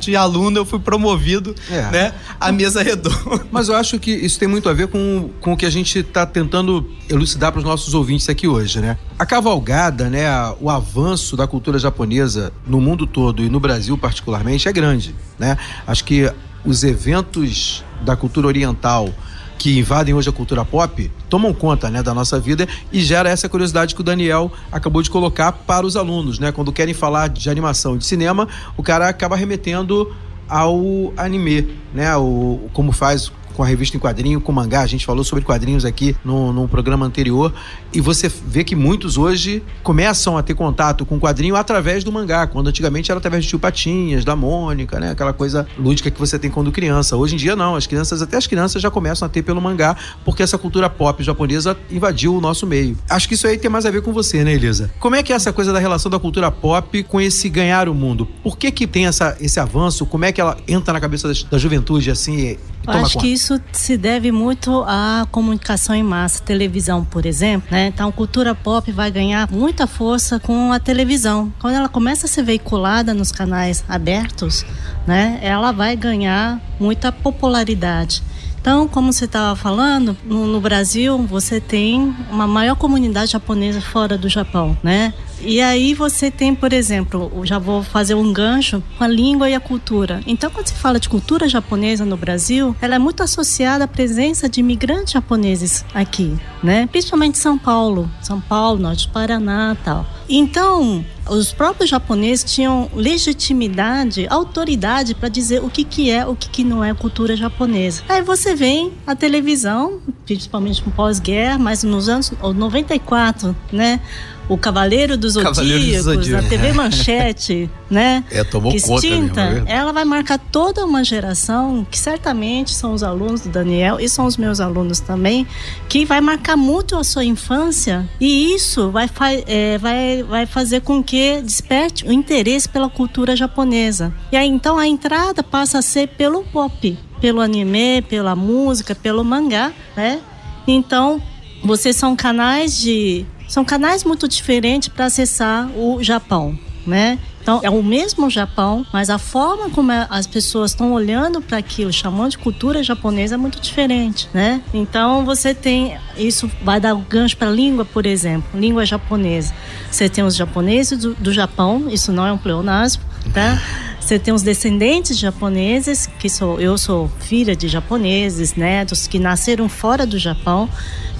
de aluno, eu fui promovido é. né, à mesa redonda. *laughs* Mas eu acho que isso tem muito a ver com, com o que a gente está tentando elucidar para os nossos ouvintes aqui hoje, né? A cavalgada, né, o avanço da cultura japonesa no mundo todo e no Brasil particularmente é grande, né? Acho que os eventos da cultura oriental que invadem hoje a cultura pop tomam conta né, da nossa vida e gera essa curiosidade que o Daniel acabou de colocar para os alunos, né? Quando querem falar de animação de cinema, o cara acaba remetendo ao anime, né? O, como faz com a revista em quadrinho, com mangá. A gente falou sobre quadrinhos aqui no, no programa anterior. E você vê que muitos hoje começam a ter contato com quadrinho através do mangá, quando antigamente era através de Tio Patinhas, da Mônica, né? Aquela coisa lúdica que você tem quando criança. Hoje em dia não, as crianças, até as crianças já começam a ter pelo mangá, porque essa cultura pop japonesa invadiu o nosso meio. Acho que isso aí tem mais a ver com você, né, Elisa? Como é que é essa coisa da relação da cultura pop com esse ganhar o mundo? Por que que tem essa, esse avanço? Como é que ela entra na cabeça da, da juventude assim? Acho conta? que isso se deve muito à comunicação em massa, televisão, por exemplo. Né? Então, cultura pop vai ganhar muita força com a televisão. Quando ela começa a ser veiculada nos canais abertos, né, ela vai ganhar muita popularidade. Então, como você estava falando, no, no, Brasil você tem uma maior comunidade japonesa fora do Japão, né? E aí você tem, por exemplo, já vou fazer um gancho com a língua e a cultura. Então, quando se fala de cultura japonesa no Brasil, ela é muito associada à presença de imigrantes japoneses aqui, né? Principalmente São Paulo, São Paulo, Norte do Paraná, tal. Então, os próprios japoneses tinham legitimidade, autoridade para dizer o que, que é, o que, que não é cultura japonesa. Aí você vem a televisão, principalmente pós-guerra, mas nos anos 94, né? O Cavaleiro dos Zodíacos, a TV Manchete, *laughs* né? É, tomou Extinta, conta mesmo, é ela vai marcar toda uma geração que certamente são os alunos do Daniel e são os meus alunos também, que vai marcar muito a sua infância e isso vai, é, vai, vai fazer com que desperte o interesse pela cultura japonesa. E aí então a entrada passa a ser pelo pop, pelo anime, pela música, pelo mangá, né? Então, vocês são canais de são canais muito diferentes para acessar o Japão, né? Então, é o mesmo Japão, mas a forma como é, as pessoas estão olhando para aquilo, chamando de cultura japonesa, é muito diferente, né? Então, você tem. Isso vai dar gancho para a língua, por exemplo, língua japonesa. Você tem os japoneses do, do Japão, isso não é um pleonasmo, tá? Você tem os descendentes japoneses, que sou eu sou filha de japoneses, netos que nasceram fora do Japão.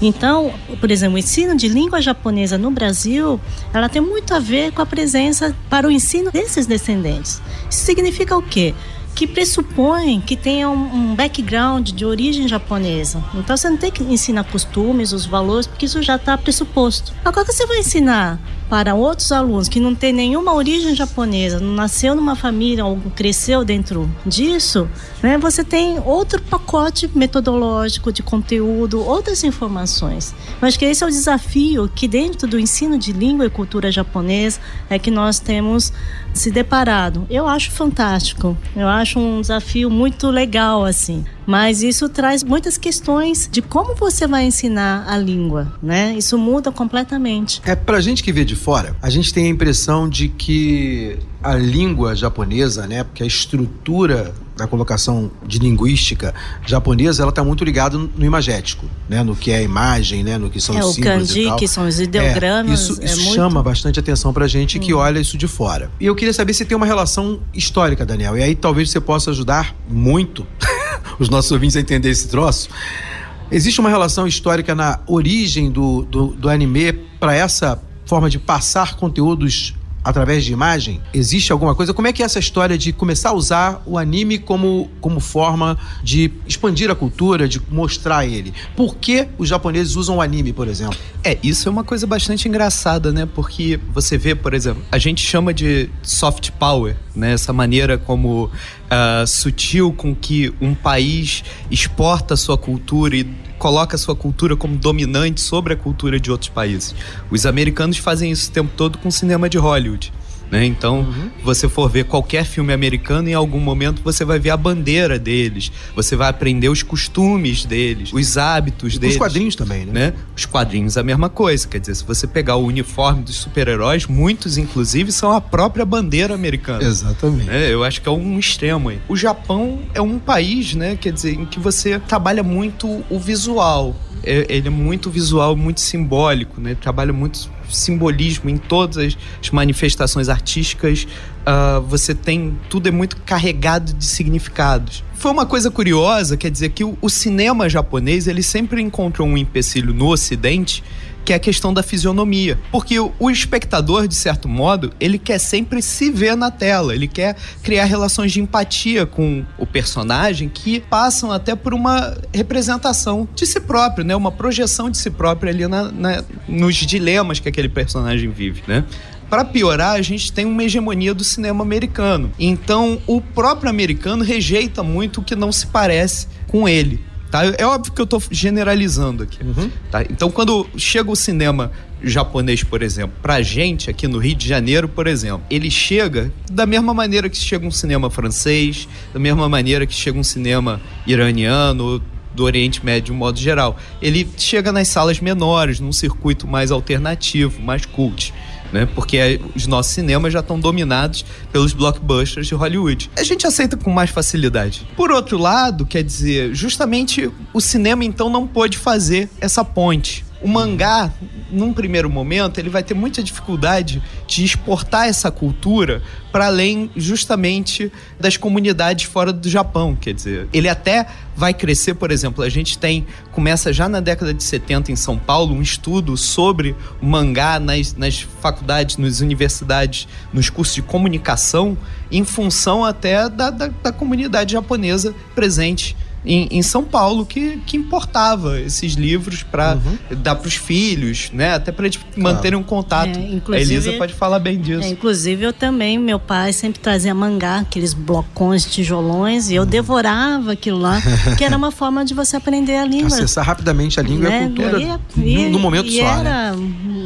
Então, por exemplo, o ensino de língua japonesa no Brasil, ela tem muito a ver com a presença para o ensino desses descendentes. Isso significa o quê? que pressupõe que tenha um, um, background de origem japonesa. Então você não tem que ensinar costumes, os valores, porque isso já está pressuposto. Agora você vai ensinar para outros alunos que não têm nenhuma origem japonesa, não nasceu numa família ou cresceu dentro disso, né, você tem outro pacote metodológico de conteúdo, outras informações. Eu acho que esse é o desafio que dentro do ensino de língua e cultura japonesa é que nós temos se deparado. Eu acho fantástico. Eu acho um desafio muito legal assim. Mas isso traz muitas questões de como você vai ensinar a língua, né? Isso muda completamente. É pra gente que vê de fora, a gente tem a impressão de que a língua japonesa, né, porque a estrutura da colocação de linguística japonesa, ela está muito ligada no imagético, né, no que é a imagem, né, no que são é, os símbolos kanji, e tal. que são os ideogramas. É, isso, é isso muito... chama bastante atenção pra gente que hum. olha isso de fora. E eu queria saber se tem uma relação histórica, Daniel, e aí talvez você possa ajudar muito *laughs* os nossos ouvintes a entender esse troço. Existe uma relação histórica na origem do, do, do anime para essa forma de passar conteúdos através de imagem? Existe alguma coisa? Como é que é essa história de começar a usar o anime como, como forma de expandir a cultura, de mostrar ele? Por que os japoneses usam o anime, por exemplo? É, isso é uma coisa bastante engraçada, né? Porque você vê, por exemplo, a gente chama de soft power, né? Essa maneira como uh, sutil com que um país exporta sua cultura e coloca sua cultura como dominante sobre a cultura de outros países. Os americanos fazem isso o tempo todo com o cinema de Hollywood. Né? Então, uhum. você for ver qualquer filme americano, em algum momento você vai ver a bandeira deles, você vai aprender os costumes deles, os hábitos deles. Os quadrinhos também, né? né? Os quadrinhos a mesma coisa. Quer dizer, se você pegar o uniforme dos super-heróis, muitos, inclusive, são a própria bandeira americana. Exatamente. Né? Eu acho que é um extremo aí. O Japão é um país, né? Quer dizer, em que você trabalha muito o visual. É, ele é muito visual, muito simbólico, né? Trabalha muito simbolismo em todas as manifestações artísticas. Uh, você tem tudo é muito carregado de significados. Foi uma coisa curiosa, quer dizer que o, o cinema japonês ele sempre encontrou um empecilho no Ocidente que é a questão da fisionomia. Porque o, espectador, de certo modo, ele quer sempre se ver na tela, ele quer criar relações de empatia com o personagem que passam até por uma representação de si próprio, né? Uma projeção de si próprio ali na, na nos dilemas que aquele personagem vive, né? Para piorar, a gente tem uma hegemonia do cinema americano. Então, o próprio americano rejeita muito o que não se parece com ele. Tá? É óbvio que eu estou generalizando aqui. Uhum. Tá? Então, quando chega o cinema japonês, por exemplo, pra gente aqui no Rio de Janeiro, por exemplo, ele chega da mesma maneira que chega um cinema francês, da mesma maneira que chega um cinema iraniano, do Oriente Médio de um modo geral. Ele chega nas salas menores, num circuito mais alternativo, mais cult. Né? Porque os nossos cinemas já estão dominados pelos blockbusters de Hollywood. A gente aceita com mais facilidade. Por outro lado, quer dizer, justamente o cinema então não pôde fazer essa ponte. O mangá, num primeiro momento, ele vai ter muita dificuldade de exportar essa cultura para além justamente das comunidades fora do Japão, quer dizer, ele até vai crescer, por exemplo, a gente tem começa já na década de 70 em São Paulo um estudo sobre o mangá nas, nas faculdades, nas universidades, nos cursos de comunicação, em função até da, da, da comunidade japonesa presente em, em, São Paulo que, que importava esses livros para uhum. dar para os filhos, né? Até para eles claro. manterem um contato. É, a Elisa pode falar bem disso. É, inclusive eu também, meu pai sempre trazia mangá, aqueles blocões, tijolões, e eu uhum. devorava aquilo lá, que era uma forma de você aprender a língua. Acessar rapidamente a língua né? e a cultura e, no, no momento e só, era, né?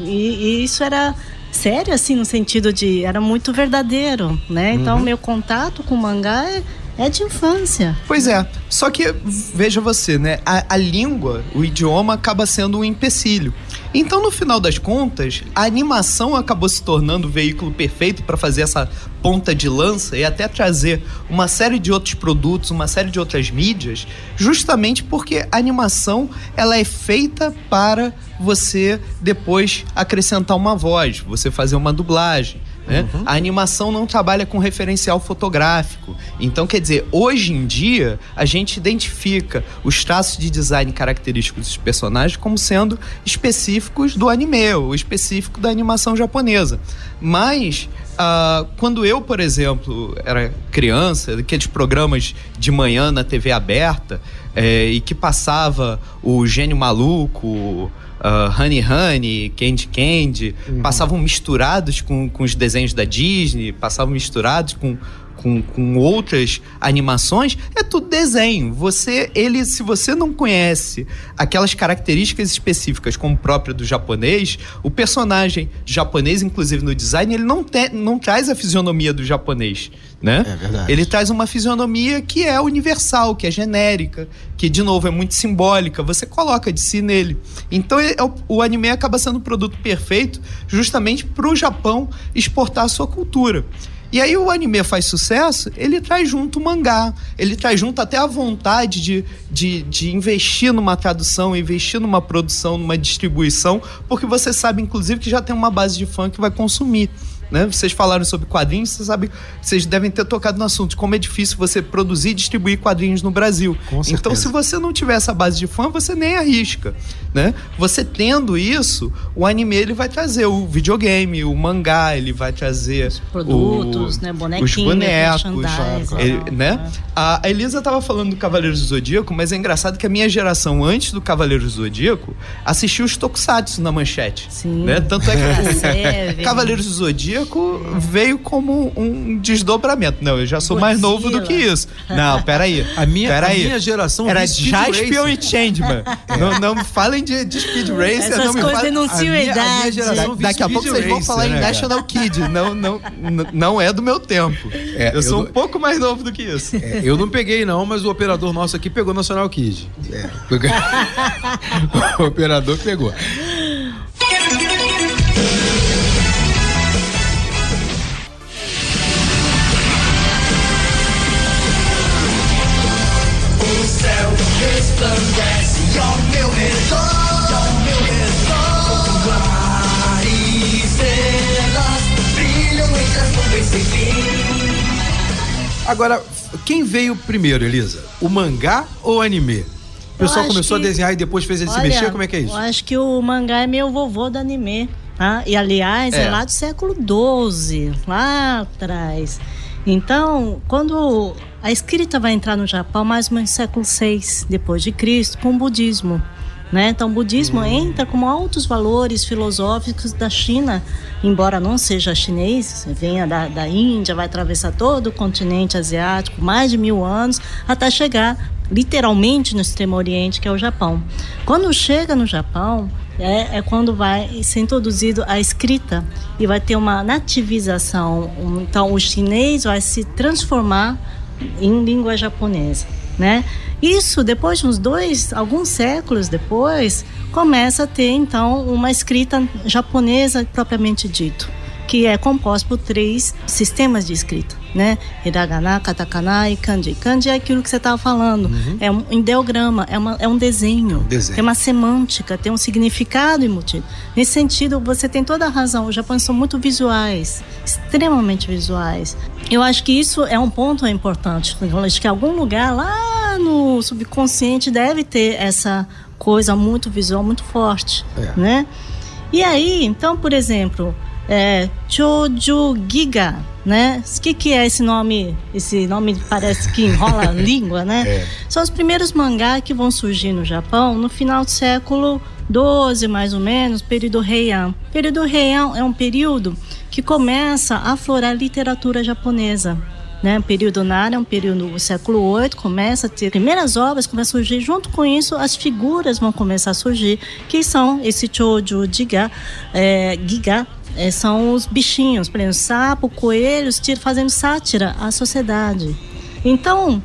e, e isso era sério, assim, no sentido de. Era muito verdadeiro, né? Então, uhum. meu contato com o mangá é, é de infância. Pois é. Só que, veja você, né? A, a língua, o idioma, acaba sendo um empecilho. Então, no final das contas, a animação acabou se tornando o veículo perfeito para fazer essa ponta de lança e até trazer uma série de outros produtos, uma série de outras mídias, justamente porque a animação ela é feita para você depois acrescentar uma voz, você fazer uma dublagem. Né? Uhum. A animação não trabalha com referencial fotográfico. Então, quer dizer, hoje em dia, a gente identifica os traços de design característicos dos personagens como sendo específicos do anime, ou específico da animação japonesa. Mas, uh, quando eu, por exemplo, era criança, aqueles programas de manhã na TV aberta, é, e que passava o Gênio Maluco uh, Honey Honey, Candy Candy, uhum. passavam misturados com, com os desenhos da Disney, passavam misturados com, com, com, outras animações, é tudo desenho. Você, ele, se você não conhece aquelas características específicas, como próprio do japonês, o personagem japonês, inclusive no design, ele não, te, não traz a fisionomia do japonês né? É verdade. Ele traz uma fisionomia que é universal, que é genérica, que de novo é muito simbólica. Você coloca de si nele. Então é, é o, o anime acaba sendo o produto perfeito, justamente para o Japão exportar a sua cultura. E aí o anime faz sucesso, ele traz junto o mangá, ele traz junto até a vontade de, de, de investir numa tradução, investir numa produção, numa distribuição, porque você sabe, inclusive, que já tem uma base de fã que vai consumir. Né? Vocês falaram sobre quadrinhos, vocês sabem, vocês devem ter tocado no assunto de como é difícil você produzir e distribuir quadrinhos no Brasil. Então, se você não tiver essa base de fã, você nem arrisca, né? Você tendo isso, o anime ele vai trazer o videogame, o mangá, ele vai trazer os produtos, o, né, os bonecos, ele, né? A Elisa estava falando do Cavaleiros do Zodíaco, mas é engraçado que a minha geração antes do Cavaleiros do Zodíaco assistiu os Tokusatsu na manchete, Sim. né? Tanto é que *laughs* *laughs* Cavaleiros do Zodíaco veio como um desdobramento. Não, eu já sou Godzilla. mais novo do que isso. Não, peraí. A minha, peraí. A minha geração era Jaspion e Changeman. *laughs* É. Não, não me falem de, de Speed Racer. Essas não me coisas denunciam a, minha, a minha geração da, Daqui a pouco vocês vão falar né, em National Kid. Não, não, não é do meu tempo. É, eu, eu sou um pouco mais novo do que isso. É, eu não peguei, não, mas o operador nosso aqui pegou National Kid. É. *laughs* o operador pegou. *laughs* Agora, quem veio primeiro, Elisa? O mangá ou o anime? O pessoal começou que... a desenhar e depois fez ele Olha, se mexer? Como é que é isso? Eu acho que o mangá é meu vovô do anime. Tá? E aliás, é. é lá do século XII, lá atrás. Então, quando a escrita vai entrar no Japão mais ou menos no século VI depois de Cristo, com o budismo. Né? Então, o budismo uhum. entra com altos valores filosóficos da China, embora não seja chinês, venha da, da Índia, vai atravessar todo o continente asiático, mais de mil anos, até chegar literalmente no Extremo Oriente, que é o Japão. Quando chega no Japão, é, é, quando vai ser introduzido a escrita e vai ter uma nativização. Então, o chinês vai se transformar em língua japonesa, né? Isso, depois de uns dois, alguns séculos depois, começa a ter então uma escrita japonesa propriamente dito que é composto por três sistemas de escrita, né? Hiragana, katakana e kanji. Kanji é aquilo que você estava falando, uhum. é um ideograma, é, uma, é um desenho, desenho, tem uma semântica, tem um significado embutido. Nesse sentido, você tem toda a razão. Os japoneses são muito visuais, extremamente visuais. Eu acho que isso é um ponto importante. Eu acho que algum lugar lá no subconsciente deve ter essa coisa muito visual, muito forte, é. né? E aí, então, por exemplo, é, Choju Giga, né? O que, que é esse nome? Esse nome parece que enrola a *laughs* língua, né? É. São os primeiros mangá que vão surgir no Japão no final do século 12, mais ou menos, período Heian. Período Heian é um período que começa a aflorar a literatura japonesa. Né, período Nara é um período do século VIII, começa a ter primeiras obras, começa a surgir, junto com isso as figuras vão começar a surgir, que são esse Chojo Giga, é, Giga, é, são os bichinhos, por exemplo, sapo, coelhos, fazendo sátira à sociedade. Então,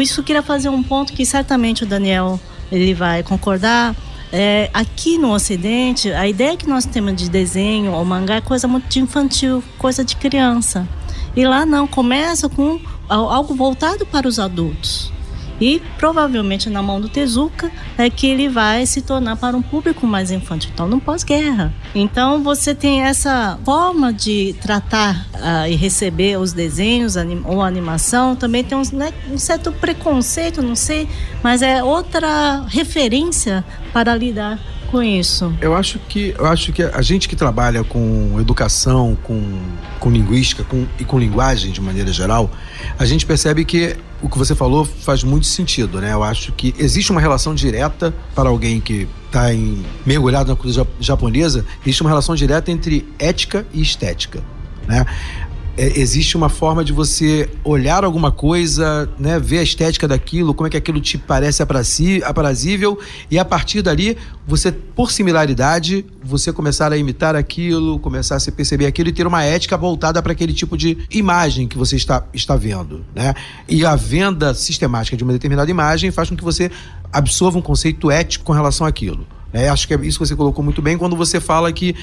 isso queria fazer um ponto que certamente o Daniel ele vai concordar. É, aqui no Ocidente, a ideia que nós temos de desenho ou mangá é coisa muito infantil, coisa de criança. E lá não, começa com algo voltado para os adultos. E provavelmente na mão do Tezuka é que ele vai se tornar para um público mais infantil, então no pós-guerra. Então você tem essa forma de tratar uh, e receber os desenhos anim ou animação, também tem né, um certo preconceito, não sei, mas é outra referência para lidar com isso? Eu acho que eu acho que a gente que trabalha com educação, com, com linguística com, e com linguagem de maneira geral, a gente percebe que o que você falou faz muito sentido, né? Eu acho que existe uma relação direta para alguém que está mergulhado na cultura japonesa, existe uma relação direta entre ética e estética. Né? É, existe uma forma de você olhar alguma coisa, né, ver a estética daquilo, como é que aquilo te parece aprazível, e a partir dali, você, por similaridade, você começar a imitar aquilo, começar a se perceber aquilo e ter uma ética voltada para aquele tipo de imagem que você está, está vendo. Né? E a venda sistemática de uma determinada imagem faz com que você absorva um conceito ético com relação àquilo. É, acho que é isso que você colocou muito bem quando você fala que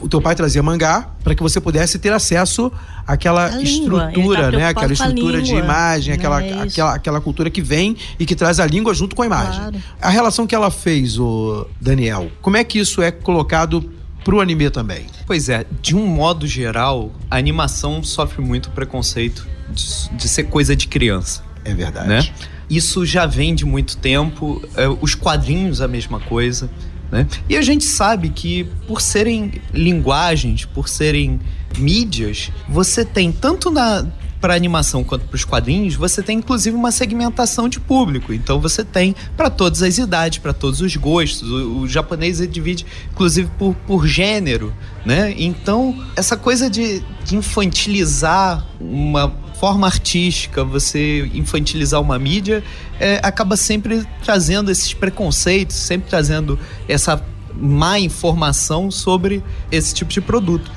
o teu pai trazia mangá para que você pudesse ter acesso àquela a estrutura, tá né? Aquela estrutura de imagem, aquela, é aquela, aquela cultura que vem e que traz a língua junto com a imagem. Claro. A relação que ela fez, o Daniel, como é que isso é colocado pro anime também? Pois é, de um modo geral, a animação sofre muito preconceito de, de ser coisa de criança. É verdade. Né? Isso já vem de muito tempo. É, os quadrinhos, a mesma coisa. Né? E a gente sabe que, por serem linguagens, por serem mídias, você tem tanto na para animação quanto para os quadrinhos, você tem inclusive uma segmentação de público. Então você tem para todas as idades, para todos os gostos. O, o japonês divide inclusive por, por gênero, né? Então essa coisa de, de infantilizar uma forma artística, você infantilizar uma mídia, é, acaba sempre trazendo esses preconceitos, sempre trazendo essa má informação sobre esse tipo de produto.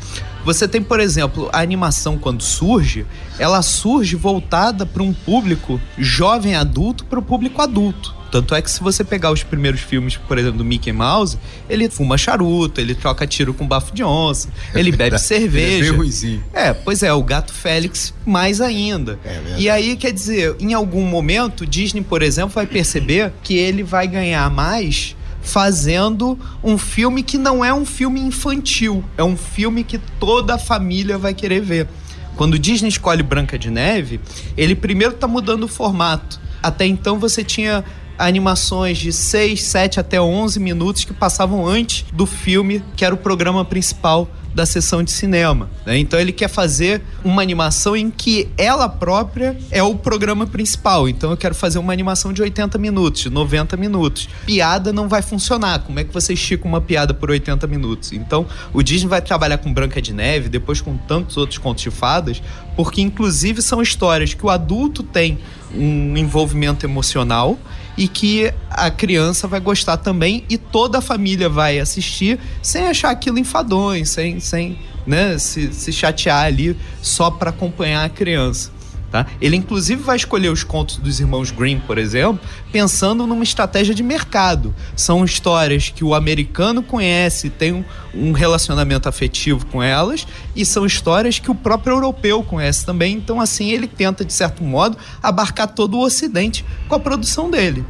Você tem, por exemplo, a animação quando surge, ela surge voltada para um público jovem adulto para o público adulto. Tanto é que se você pegar os primeiros filmes, por exemplo, do Mickey Mouse, ele fuma charuto, ele troca tiro com bafo de onça, é ele bebe cerveja. Ele é, ruimzinho. é, pois é, o gato Félix mais ainda. É e aí, quer dizer, em algum momento, Disney, por exemplo, vai perceber que ele vai ganhar mais fazendo um filme que não é um filme infantil, é um filme que toda a família vai querer ver. Quando o Disney escolhe Branca de Neve, ele primeiro está mudando o formato. Até então você tinha animações de 6, 7 até 11 minutos que passavam antes do filme, que era o programa principal da sessão de cinema. Né? Então ele quer fazer uma animação em que ela própria é o programa principal. Então eu quero fazer uma animação de 80 minutos, de 90 minutos. Piada não vai funcionar. Como é que você estica uma piada por 80 minutos? Então o Disney vai trabalhar com Branca de Neve, depois com tantos outros contos de fadas, porque inclusive são histórias que o adulto tem um envolvimento emocional e que a criança vai gostar também e toda a família vai assistir sem achar aquilo enfadonho, sem, sem né, se, se chatear ali só para acompanhar a criança. Tá? Ele inclusive vai escolher os contos dos irmãos Grimm, por exemplo, pensando numa estratégia de mercado. São histórias que o americano conhece, tem um, um relacionamento afetivo com elas, e são histórias que o próprio europeu conhece também. Então, assim, ele tenta, de certo modo, abarcar todo o Ocidente com a produção dele.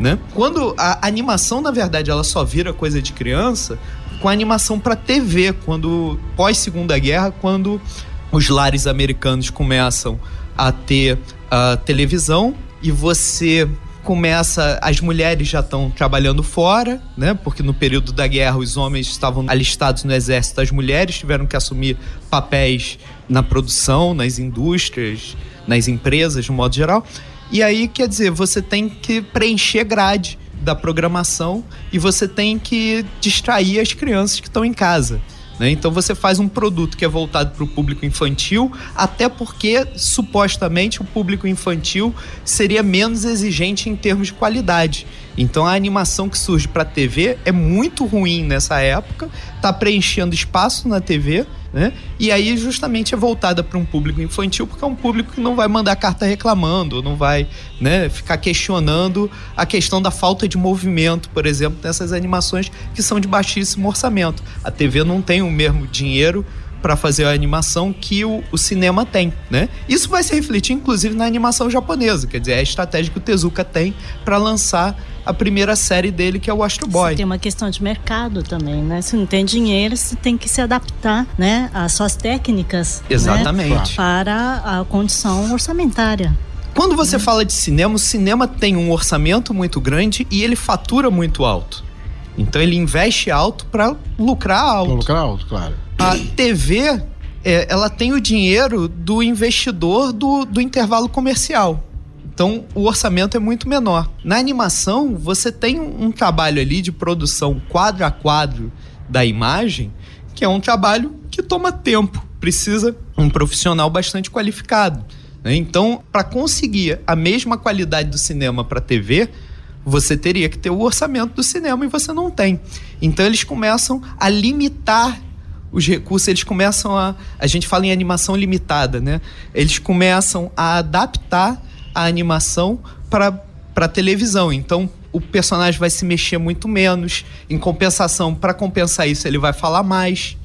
Né? Quando a animação, na verdade, ela só vira coisa de criança com a animação para TV, quando pós Segunda Guerra, quando os lares americanos começam a ter a televisão e você começa as mulheres já estão trabalhando fora, né? Porque no período da guerra os homens estavam alistados no exército, as mulheres tiveram que assumir papéis na produção, nas indústrias, nas empresas, de um modo geral. E aí, quer dizer, você tem que preencher grade da programação e você tem que distrair as crianças que estão em casa. Né? Então você faz um produto que é voltado para o público infantil, até porque supostamente o público infantil seria menos exigente em termos de qualidade. Então a animação que surge para a TV é muito ruim nessa época, está preenchendo espaço na TV né? E aí justamente é voltada para um público infantil, porque é um público que não vai mandar carta reclamando, não vai né, ficar questionando a questão da falta de movimento, por exemplo, nessas animações que são de baixíssimo orçamento. A TV não tem o mesmo dinheiro para fazer a animação que o, o, cinema tem, né? Isso vai se refletir inclusive na animação japonesa, quer dizer, é a estratégia que o Tezuka tem para lançar a primeira série dele, que é o Astro Boy. Você tem uma questão de mercado também, né? Se não tem dinheiro, você tem que se adaptar, né, às suas técnicas, né? exatamente, né? para a condição orçamentária. Quando você fala de cinema, o cinema tem um orçamento muito grande e ele fatura muito alto. Então ele investe alto para lucrar alto. Pra lucrar alto, claro. A TV, é, ela tem o dinheiro do investidor do, do intervalo comercial. Então, o orçamento é muito menor. Na animação, você tem um trabalho ali de produção quadro a quadro da imagem, que é um trabalho que toma tempo, precisa um profissional bastante qualificado. Né? Então, para conseguir a mesma qualidade do cinema para TV, você teria que ter o orçamento do cinema e você não tem. Então, eles começam a limitar os recursos, eles começam a. A gente fala em animação limitada, né? Eles começam a adaptar a animação para televisão. Então, o personagem vai se mexer muito menos. Em compensação, para compensar isso, ele vai falar mais.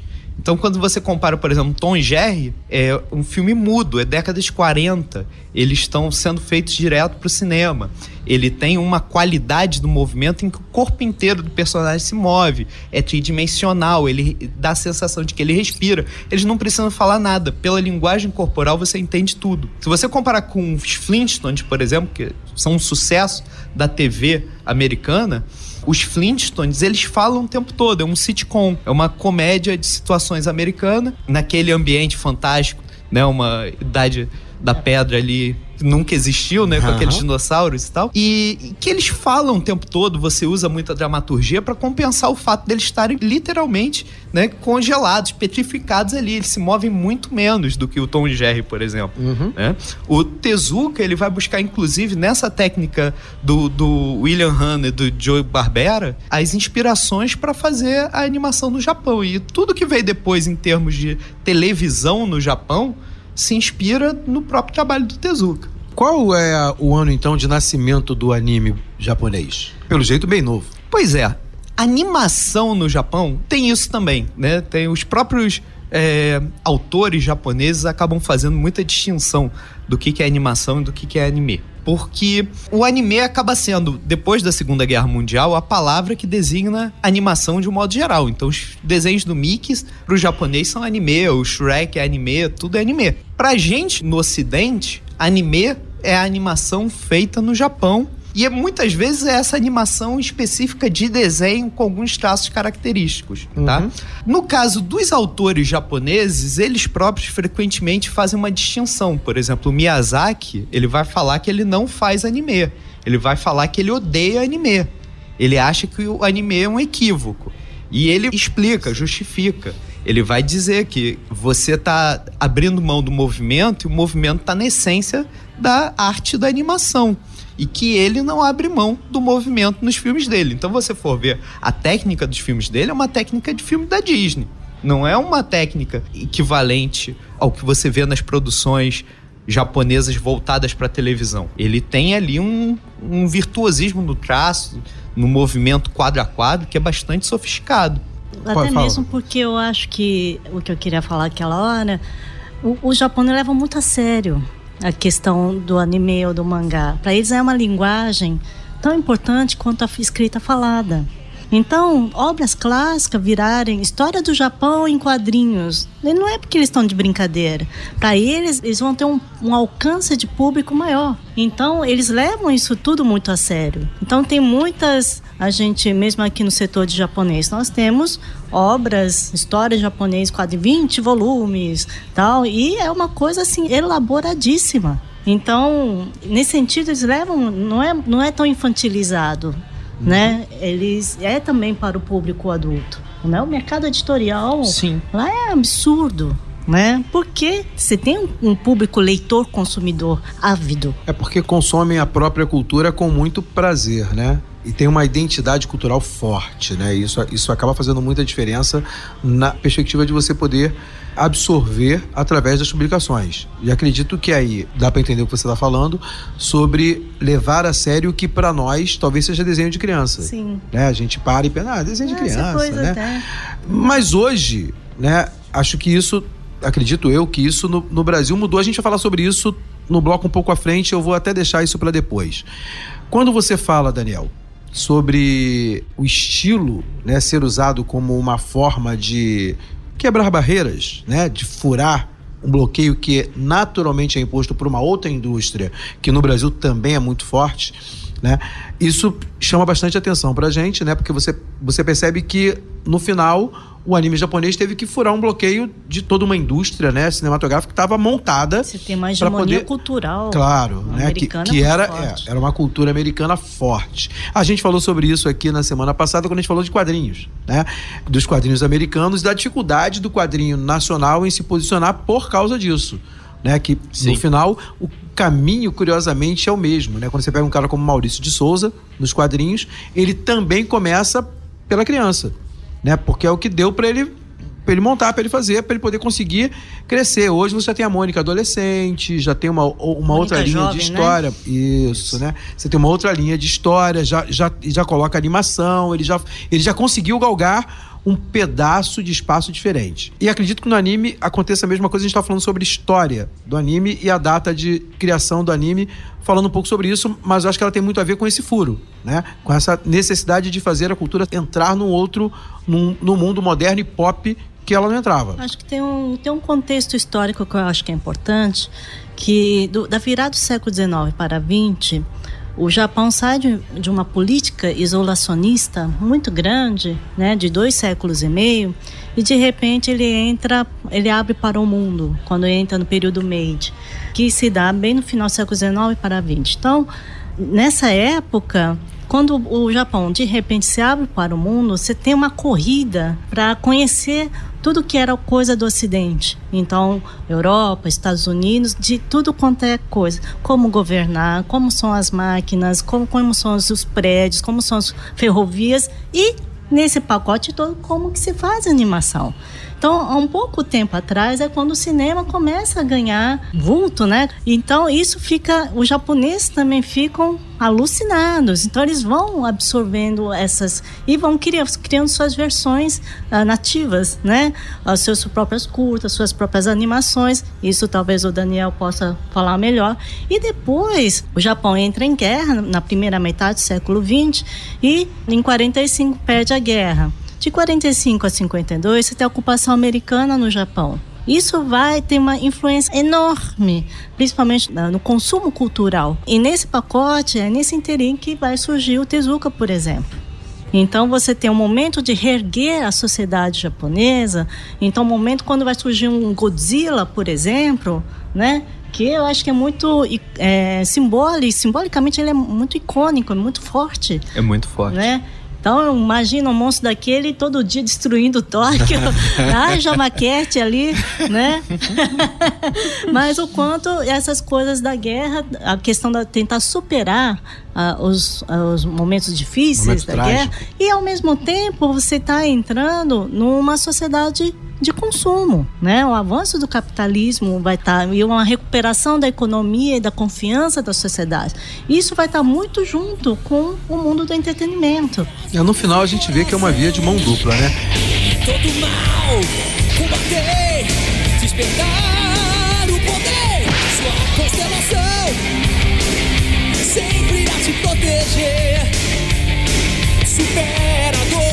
Então, quando você compara, por exemplo, Tom e Jerry, é um filme mudo, é década de 40. Eles estão sendo feitos direto para o cinema. Ele tem uma qualidade do movimento em que o corpo inteiro do personagem se move. É tridimensional, ele dá a sensação de que ele respira. Eles não precisam falar nada. Pela linguagem corporal, você entende tudo. Se você comparar com os Flintstones, por exemplo, que são um sucesso da TV americana, os Flintstones, eles falam o tempo todo, é um sitcom, é uma comédia de situações americana, naquele ambiente fantástico, né, uma idade da pedra ali nunca existiu, né? Com uhum. aqueles dinossauros e tal. E, e, que eles falam o tempo todo, você usa muita dramaturgia para compensar o fato deles estarem literalmente né, congelados, petrificados ali. Eles se movem muito menos do que o Tom e Jerry, por exemplo. Uhum. Né? O Tezuka, ele vai buscar, inclusive, nessa técnica do, do William Hanna e do Joe Barbera, as inspirações para fazer a animação no Japão. E tudo que veio depois em termos de televisão no Japão se inspira no próprio trabalho do Tezuka. Qual é o ano então de nascimento do anime japonês? Pelo jeito bem novo. Pois é, animação no Japão tem isso também, né? Tem os próprios é, autores japoneses acabam fazendo muita distinção do que, que é animação e do que, que é anime. Porque o anime acaba sendo, depois da Segunda Guerra Mundial, a palavra que designa animação de um modo geral. Então, os desenhos do Mickey para o japonês são anime, o Shrek é anime, tudo é anime. Pra gente, no Ocidente, anime é a animação feita no Japão e é, muitas vezes é essa animação específica de desenho com alguns traços característicos, tá? Uhum. No caso dos autores japoneses, eles próprios frequentemente fazem uma distinção. Por exemplo, o Miyazaki, ele vai falar que ele não faz anime. Ele vai falar que ele odeia anime. Ele acha que o anime é um equívoco. E ele explica, justifica. Ele vai dizer que você está abrindo mão do movimento e o movimento está na essência da arte da animação e que ele não abre mão do movimento nos filmes dele. Então, você for ver a técnica dos filmes dele, é uma técnica de filme da Disney. Não é uma técnica equivalente ao que você vê nas produções japonesas voltadas para televisão. Ele tem ali um, um virtuosismo no traço, no movimento quadro a quadro, que é bastante sofisticado. Até mesmo porque eu acho que o que eu queria falar aquela hora, o, o japonês leva muito a sério a questão do anime ou do mangá. Para eles é uma linguagem tão importante quanto a escrita falada. Então, obras clássicas virarem história do Japão em quadrinhos. Não é porque eles estão de brincadeira. Para eles, eles vão ter um, um, alcance de público maior. Então, eles levam isso tudo muito a sério. Então, tem muitas. A gente, mesmo aqui no setor de japonês, nós temos obras, história japonês, quase 20 volumes, tal. E é uma coisa assim, elaboradíssima. Então, nesse sentido, eles levam, não é, não é tão infantilizado né? Eles é também para o público adulto, né? O mercado editorial Sim. lá é absurdo. Né? Porque você tem um público leitor, consumidor ávido. É porque consomem a própria cultura com muito prazer, né? E tem uma identidade cultural forte, né? Isso, isso acaba fazendo muita diferença na perspectiva de você poder absorver através das publicações. E acredito que aí dá para entender o que você está falando sobre levar a sério o que para nós talvez seja desenho de criança. Sim. Né? A gente para e pensa, ah, desenho de criança, coisa né? Até. Mas hoje, né? Acho que isso, acredito eu, que isso no, no Brasil mudou. A gente vai falar sobre isso no bloco um pouco à frente. Eu vou até deixar isso para depois. Quando você fala, Daniel, sobre o estilo né, ser usado como uma forma de quebrar barreiras, né, de furar um bloqueio que naturalmente é imposto por uma outra indústria que no Brasil também é muito forte, né? Isso chama bastante atenção para a gente, né? Porque você, você percebe que no final o anime japonês teve que furar um bloqueio de toda uma indústria, né, cinematográfica que estava montada. Você tem uma hegemonia poder... cultural. Claro, né, que, que era é, era uma cultura americana forte. A gente falou sobre isso aqui na semana passada quando a gente falou de quadrinhos, né, dos quadrinhos americanos, da dificuldade do quadrinho nacional em se posicionar por causa disso. Né, que Sim. no final o caminho, curiosamente, é o mesmo. Né? Quando você pega um cara como Maurício de Souza, nos quadrinhos, ele também começa pela criança né? Porque é o que deu para ele para ele montar, para ele fazer, para ele poder conseguir crescer. Hoje você já tem a Mônica adolescente, já tem uma, uma outra linha jovem, de né? história. Né? Isso, né? Você tem uma outra linha de história, já, já, já coloca animação, ele já, ele já conseguiu galgar um pedaço de espaço diferente. E acredito que no anime aconteça a mesma coisa. A gente está falando sobre história do anime e a data de criação do anime, falando um pouco sobre isso, mas eu acho que ela tem muito a ver com esse furo, né? Com essa necessidade de fazer a cultura entrar num outro, num, num mundo moderno e pop que ela não entrava. Acho que tem um, tem um contexto histórico que eu acho que é importante, que do, da virada do século XIX para XX, o Japão sai de, de uma política isolacionista muito grande, né, de dois séculos e meio, e de repente ele entra, ele abre para o mundo quando entra no período Meiji, que se dá bem no final do século XIX para XX. Então, nessa época, quando o Japão de repente se abre para o mundo, você tem uma corrida para conhecer tudo que era coisa do Ocidente. Então, Europa, Estados Unidos, de tudo quanto é coisa. Como governar, como são as máquinas, como, como são os prédios, como são as ferrovias e nesse pacote todo como que se faz animação. Então, há um pouco tempo atrás é quando o cinema começa a ganhar vulto, né? Então, isso fica. Os japoneses também ficam alucinados. Então, eles vão absorvendo essas. e vão criando, criando suas versões uh, nativas, né? As suas próprias curtas, suas próprias animações. Isso talvez o Daniel possa falar melhor. E depois, o Japão entra em guerra na primeira metade do século XX e em 45 perde a guerra. De 45 a 52, você tem a ocupação americana no Japão. Isso vai ter uma influência enorme, principalmente no consumo cultural. E nesse pacote, é nesse interim que vai surgir o Tezuka, por exemplo. Então você tem um momento de reerguer a sociedade japonesa. Então, um momento quando vai surgir um Godzilla, por exemplo, né? Que eu acho que é muito é, simbólico, simbolicamente ele é muito icônico, é muito forte. É muito forte. Né? Então, imagina um monstro daquele todo dia destruindo Tóquio. *laughs* Haja maquete ali, né? *laughs* Mas o quanto essas coisas da guerra, a questão de tentar superar uh, os, uh, os momentos difíceis Momento da trágico. guerra, e ao mesmo tempo você está entrando numa sociedade de consumo, né? O avanço do capitalismo vai estar tá, e uma recuperação da economia e da confiança da sociedade. Isso vai estar tá muito junto com o mundo do entretenimento. E no final a gente vê que é uma via de mão dupla, né? Todo mal, combater, despertar o poder, sua constelação sempre a te proteger. Supera a dor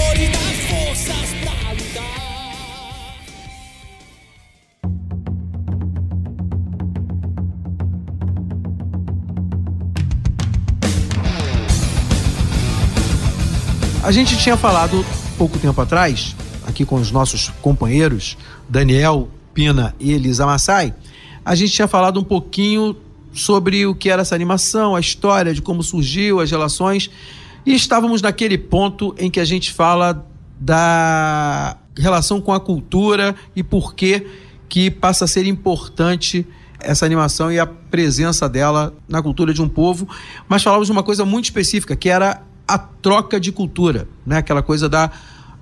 A gente tinha falado pouco tempo atrás, aqui com os nossos companheiros, Daniel Pina e Elisa Massai, a gente tinha falado um pouquinho sobre o que era essa animação, a história de como surgiu, as relações. E estávamos naquele ponto em que a gente fala da relação com a cultura e por que que passa a ser importante essa animação e a presença dela na cultura de um povo, mas falávamos de uma coisa muito específica, que era a troca de cultura, né? Aquela coisa da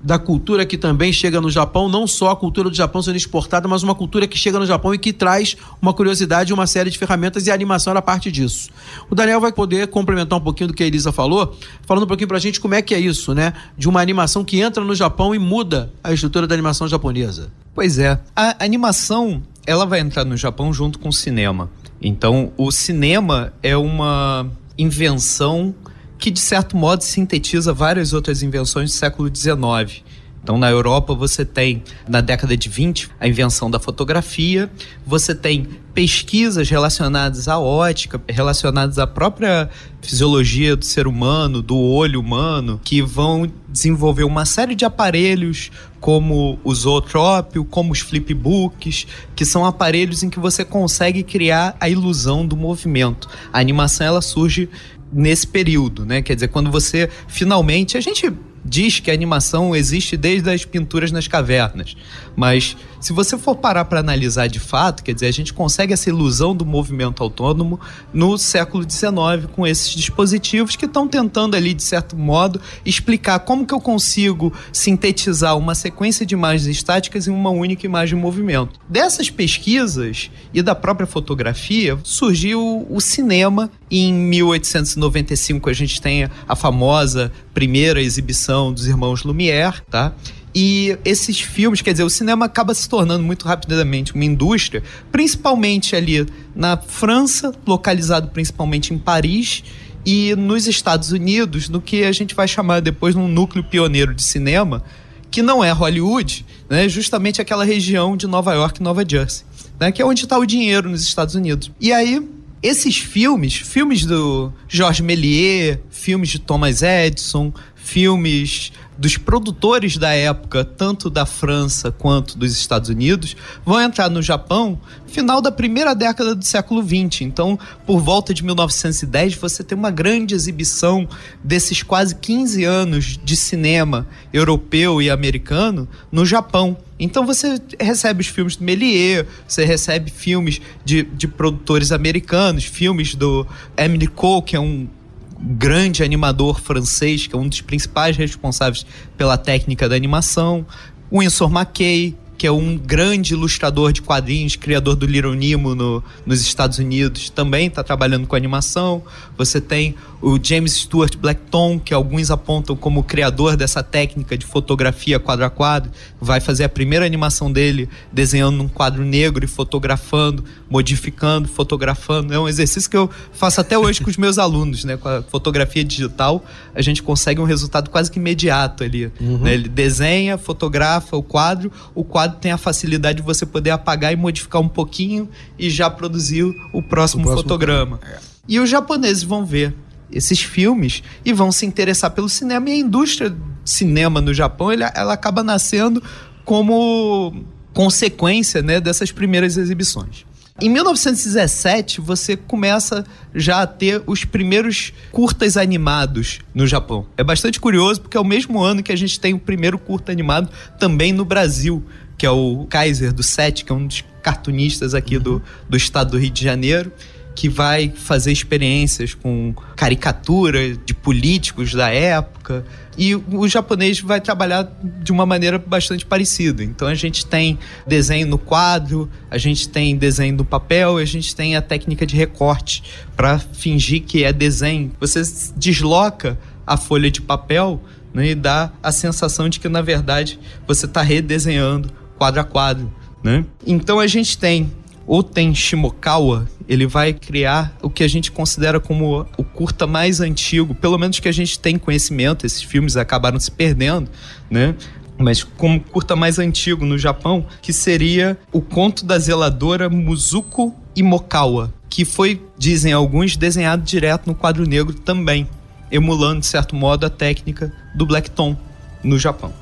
da cultura que também chega no Japão, não só a cultura do Japão sendo exportada, mas uma cultura que chega no Japão e que traz uma curiosidade uma série de ferramentas e a animação era parte disso. O Daniel vai poder complementar um pouquinho do que a Elisa falou, falando um pouquinho pra gente como é que é isso, né? De uma animação que entra no Japão e muda a estrutura da animação japonesa. Pois é, a animação, ela vai entrar no Japão junto com o cinema. Então, o cinema é uma invenção que de certo modo sintetiza várias outras invenções do século XIX. Então, na Europa, você tem, na década de 20, a invenção da fotografia, você tem pesquisas relacionadas à ótica, relacionadas à própria fisiologia do ser humano, do olho humano, que vão desenvolver uma série de aparelhos, como o zootrópio, como os flipbooks, que são aparelhos em que você consegue criar a ilusão do movimento. A animação ela surge nesse período, né? Quer dizer, quando você finalmente. A gente diz que a animação existe desde as pinturas nas cavernas, mas se você for parar para analisar de fato, quer dizer, a gente consegue essa ilusão do movimento autônomo no século XIX com esses dispositivos que estão tentando ali, de certo modo, explicar como que eu consigo sintetizar uma sequência de imagens estáticas em uma única imagem em movimento. Dessas pesquisas e da própria fotografia surgiu o cinema. Em 1895 a gente tem a famosa primeira exibição dos irmãos Lumière, tá? E esses filmes, quer dizer, o cinema acaba se tornando muito rapidamente uma indústria, principalmente ali na França, localizado principalmente em Paris, e nos Estados Unidos, no que a gente vai chamar depois de um núcleo pioneiro de cinema, que não é Hollywood, né? justamente aquela região de Nova York e Nova Jersey, né? que é onde está o dinheiro nos Estados Unidos. E aí, esses filmes, filmes do Georges Méliès, filmes de Thomas Edison, filmes dos produtores da época, tanto da França quanto dos Estados Unidos, vão entrar no Japão final da primeira década do século XX. Então, por volta de 1910, você tem uma grande exibição desses quase 15 anos de cinema europeu e americano no Japão. Então você recebe os filmes do Méliès, você recebe filmes de, de produtores americanos, filmes do Emily Cole, que é um grande animador francês, que é um dos principais responsáveis pela técnica da animação, Winsor McKay, que é um grande ilustrador de quadrinhos, criador do Little Nemo no, nos Estados Unidos, também está trabalhando com animação. Você tem o James Stuart Blackton, que alguns apontam como criador dessa técnica de fotografia quadro a quadro, vai fazer a primeira animação dele desenhando um quadro negro e fotografando, modificando, fotografando. É um exercício que eu faço até hoje com os meus alunos, né? Com a fotografia digital, a gente consegue um resultado quase que imediato ali. Uhum. Né? Ele desenha, fotografa o quadro, o quadro tem a facilidade de você poder apagar e modificar um pouquinho e já produzir o próximo, o próximo fotograma. É. E os japoneses vão ver esses filmes e vão se interessar pelo cinema. E a indústria de cinema no Japão ela, ela acaba nascendo como consequência né, dessas primeiras exibições. Em 1917, você começa já a ter os primeiros curtas animados no Japão. É bastante curioso porque é o mesmo ano que a gente tem o primeiro curta animado também no Brasil, que é o Kaiser do Sete, que é um dos cartunistas aqui do, do estado do Rio de Janeiro que vai fazer experiências com caricatura de políticos da época. E o japonês vai trabalhar de uma maneira bastante parecida. Então a gente tem desenho no quadro, a gente tem desenho no papel, a gente tem a técnica de recorte para fingir que é desenho. Você desloca a folha de papel né, e dá a sensação de que na verdade você está redesenhando quadro a quadro. Né? Então a gente tem o Ten Shimokawa, ele vai criar o que a gente considera como o curta mais antigo, pelo menos que a gente tem conhecimento, esses filmes acabaram se perdendo, né? Mas como curta mais antigo no Japão, que seria o conto da zeladora Muzuko Imokawa, que foi, dizem alguns, desenhado direto no quadro negro também, emulando, de certo modo, a técnica do Black Tom no Japão.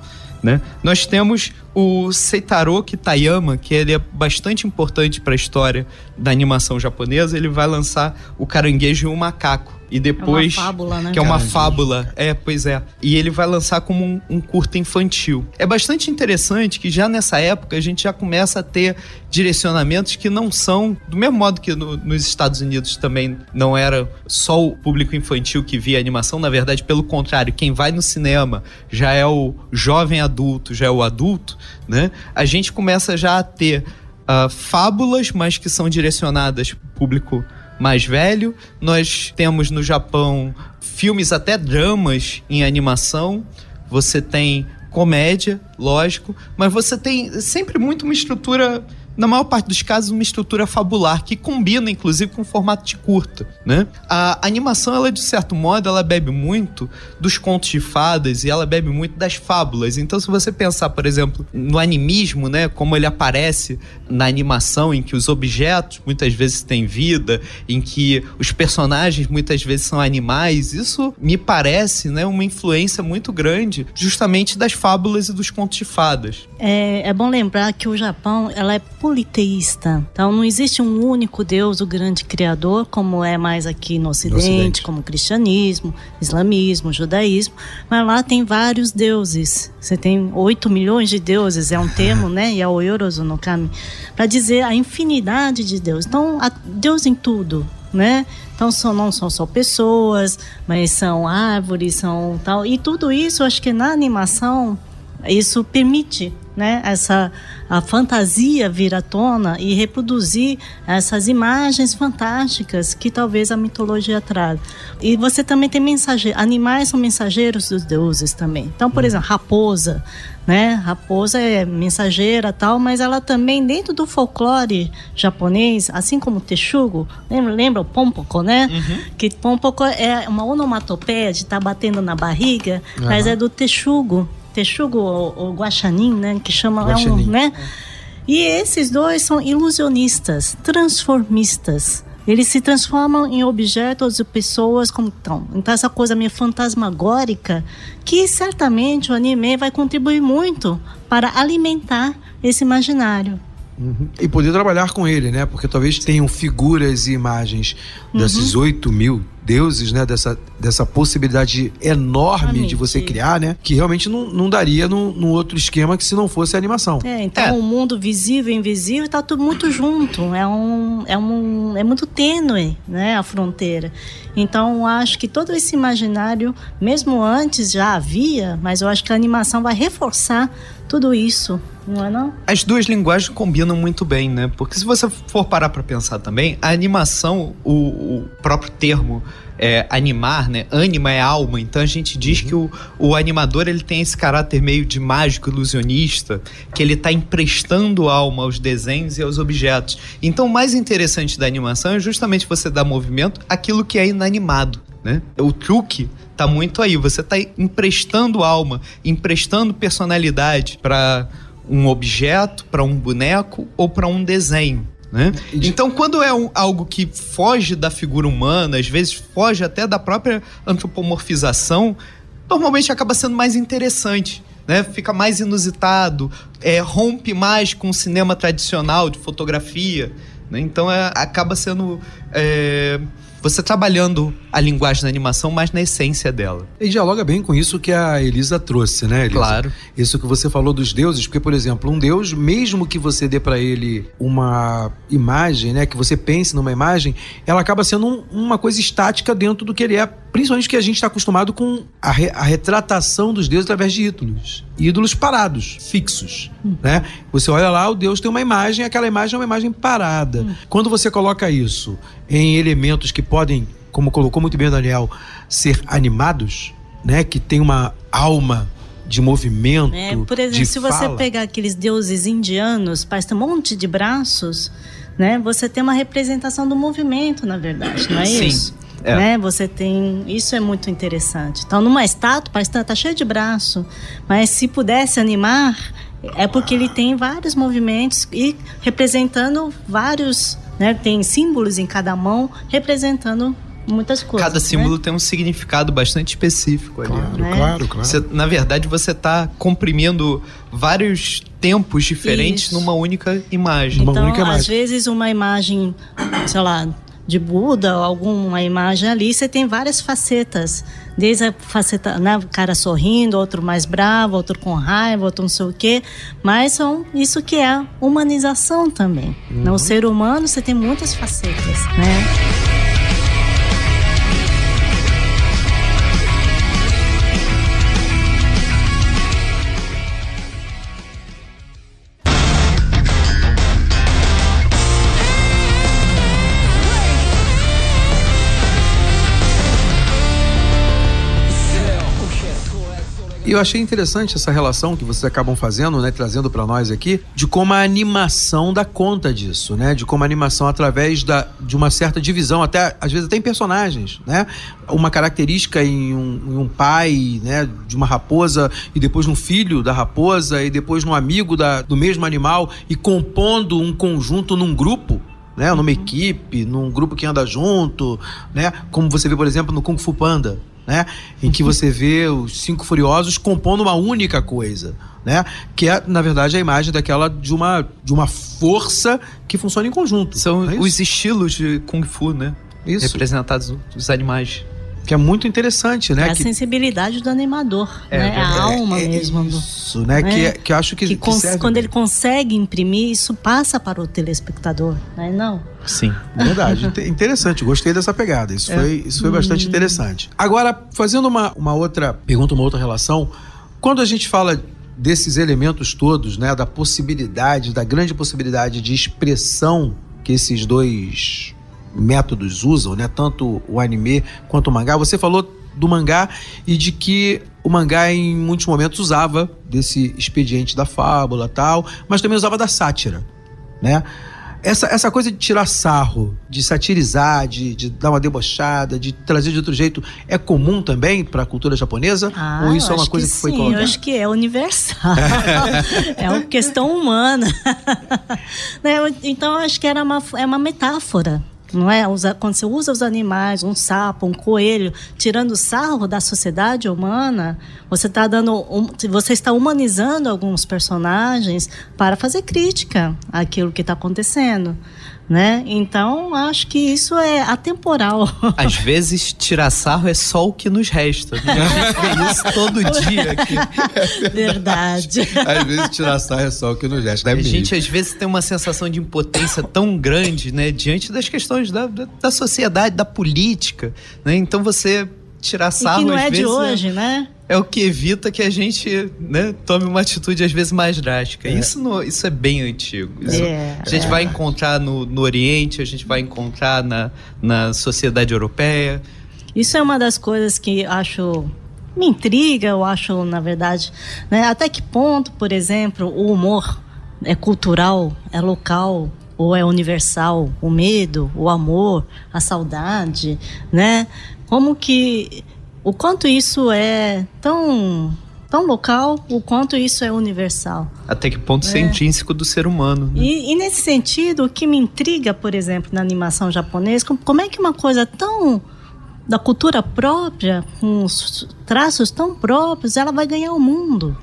Né? Nós temos o Seitaro Kitayama, que ele é bastante importante para a história da animação japonesa. Ele vai lançar o Caranguejo e o Macaco, e depois. É uma fábula, né? Que é uma fábula. É, pois é. E ele vai lançar como um, um curta infantil. É bastante interessante que já nessa época a gente já começa a ter direcionamentos que não são, do mesmo modo que no, nos Estados Unidos também não era só o público infantil que via animação, na verdade, pelo contrário, quem vai no cinema já é o jovem adulto, já é o adulto, né? A gente começa já a ter uh, fábulas, mas que são direcionadas para o público mais velho. Nós temos no Japão filmes até dramas em animação. Você tem comédia, lógico, mas você tem sempre muito uma estrutura na maior parte dos casos, uma estrutura fabular que combina, inclusive, com o formato de curta, né? A animação, ela, de certo modo, ela bebe muito dos contos de fadas e ela bebe muito das fábulas. Então, se você pensar, por exemplo, no animismo, né? Como ele aparece na animação, em que os objetos muitas vezes têm vida, em que os personagens muitas vezes são animais, isso me parece, né? Uma influência muito grande justamente das fábulas e dos contos de fadas. É, é bom lembrar que o Japão, ela é politeísta. Então não existe um único Deus, o grande criador, como é mais aqui no Ocidente, no Ocidente. como cristianismo, islamismo, judaísmo, mas lá tem vários deuses. Você tem 8 milhões de deuses, é um *laughs* termo, né? E é o Yorozu no Kami, para dizer a infinidade de Deus. Então, Deus em tudo, né? Então são, não são só pessoas, mas são árvores, são tal. E tudo isso, acho que na animação isso permite né, essa a fantasia vir à tona e reproduzir essas imagens fantásticas que talvez a mitologia traz. E você também tem mensageiros, animais são mensageiros dos deuses também. Então, por exemplo, raposa, né? Raposa é mensageira tal, mas ela também dentro do folclore japonês, assim como o texugo, lembra, lembra o pompoko, né? Uhum. Que pompoko é uma onomatopeia de estar tá batendo na barriga, uhum. mas é do texugo. Texugo ou, Guaxanin, né? Que chama, é um, né? E esses dois são ilusionistas, transformistas. Eles se transformam em objetos e pessoas como estão. Então, essa coisa meio fantasmagórica, que certamente o anime vai contribuir muito para alimentar esse imaginário. Uhum. E poder trabalhar com ele, né? Porque talvez tenham figuras e imagens desses uhum. 8 mil deuses, né? Dessa, dessa possibilidade enorme de você criar, né? Que realmente não, não daria num, num outro esquema que se não fosse a animação. É, então é. o mundo visível e invisível tá tudo muito junto. É um, é um, é muito tênue, né? A fronteira. Então acho que todo esse imaginário, mesmo antes já havia, mas eu acho que a animação vai reforçar tudo isso não é não? As duas linguagens combinam muito bem, né? Porque se você for parar para pensar também, a animação, o, o próprio termo é, animar, né? Anima é alma, então a gente diz uhum. que o, o animador ele tem esse caráter meio de mágico, ilusionista, que ele está emprestando alma aos desenhos e aos objetos. Então o mais interessante da animação é justamente você dar movimento àquilo que é inanimado, né? O truque tá muito aí, você tá emprestando alma, emprestando personalidade para um objeto, para um boneco ou para um desenho. Né? Então, quando é um, algo que foge da figura humana, às vezes foge até da própria antropomorfização, normalmente acaba sendo mais interessante. Né? Fica mais inusitado, é, rompe mais com o cinema tradicional de fotografia. Né? Então, é, acaba sendo é, você trabalhando a linguagem da animação, mas na essência dela. E dialoga bem com isso que a Elisa trouxe, né, Elisa? Claro. Isso que você falou dos deuses, porque, por exemplo, um deus, mesmo que você dê para ele uma imagem, né, que você pense numa imagem, ela acaba sendo um, uma coisa estática dentro do que ele é, principalmente que a gente está acostumado com a, re, a, retratação dos deuses através de ídolos. Ídolos parados, fixos, hum. né? Você olha lá, o deus tem uma imagem, aquela imagem é uma imagem parada. Hum. Quando você coloca isso em elementos que podem, como colocou muito bem o Daniel, ser animados, né, que tem uma alma de movimento. É, por exemplo, se fala. você pegar aqueles deuses indianos, parece um monte de braços, né? Você tem uma representação do movimento, na verdade, não é Sim. isso? É. Né? Você tem. Isso é muito interessante. Então, numa estátua, parece que tá cheio de braço. Mas se pudesse animar, é porque ele tem vários movimentos e representando vários. Né? Tem símbolos em cada mão representando muitas coisas. Cada símbolo né? tem um significado bastante específico ali. Claro, né? claro, claro. Você, na verdade, você está comprimindo vários tempos diferentes Isso. numa única imagem. Uma Então, única às imagem. vezes, uma imagem, sei lá, de Buda, ou alguma imagem ali, você tem várias facetas. Desde a faceta, né, o cara sorrindo, outro mais bravo, outro com raiva, outro não sei o quê. Mas são isso que é humanização também. Uhum. No ser humano, você tem muitas facetas, né? E eu achei interessante essa relação que vocês acabam fazendo, né, trazendo para nós aqui, de como a animação dá conta disso, né? De como a animação através da, de uma certa divisão, até às vezes até em personagens, né? Uma característica em um, em um pai, né, de uma raposa e depois no filho da raposa e depois no amigo da, do mesmo animal e compondo um conjunto num grupo, né, numa equipe, num grupo que anda junto, né, como você vê, por exemplo, no Kung Fu Panda, né, em que você vê os cinco furiosos compondo uma única coisa, né, que é na verdade a imagem daquela de uma de uma força que funciona em conjunto. São é os estilos de Kung Fu, né? Isso. Representados os animais. Que é muito interessante, né, É a que sensibilidade do animador, É né? a verdade. alma é mesmo. do- isso, né, né? que é- que eu acho que, que que serve quando ele consegue imprimir, isso passa para o telespectador, né? Não. Sim. Verdade, inte- interessante, gostei dessa pegada. Isso É. foi, isso foi bastante interessante. Agora, fazendo uma, uma outra pergunta, uma outra relação, quando a gente fala desses elementos todos, né, da possibilidade, da grande possibilidade de expressão que esses dois métodos usam, né, tanto o anime quanto o mangá, você falou do mangá e de que o mangá em muitos momentos usava desse expediente da fábula tal, mas também usava da sátira, né? Essa, essa coisa de tirar sarro, de satirizar, de, de dar uma debochada, de trazer de outro jeito, é comum também para a cultura japonesa? Ah, Ou isso é uma coisa que, que, foi sim, colocada? Eu acho que é universal. *laughs* é uma questão humana. *laughs* Né, Então, eu acho que era uma, é uma metáfora. Não é? Quando você usa os animais, um sapo, um coelho, tirando sarro da sociedade humana, você está dando, você está humanizando alguns personagens para fazer crítica àquilo que está acontecendo, né? Então acho que isso é atemporal. *laughs* Às vezes, tirar sarro é só o que nos resta. né? A gente vê isso todo dia aqui. *laughs* Verdade. Às vezes tirar sarro é só o que nos resta. A É gente mesmo. às vezes tem uma sensação de impotência tão grande, né, diante das questões da, da, da sociedade, da política, né? Então você tirar E sarro que não às é de vezes hoje, né? é o que evita que a gente, né, tome uma atitude às vezes mais drástica. Isso não, isso é bem antigo. Isso É. a gente vai encontrar no, no Oriente, a gente vai encontrar na, na sociedade europeia. Isso é uma das coisas que acho me intriga, eu acho, na verdade, né? Até que ponto, por exemplo, o humor é cultural, é local ou é universal? O medo, o amor, a saudade, né? Como que o quanto isso é tão tão local, o quanto isso é universal? Até que ponto isso é intrínseco do ser humano. né? E, e nesse sentido, o que me intriga, por exemplo, na animação japonesa, como, como é que uma coisa tão da cultura própria, com os traços tão próprios, ela vai ganhar o mundo?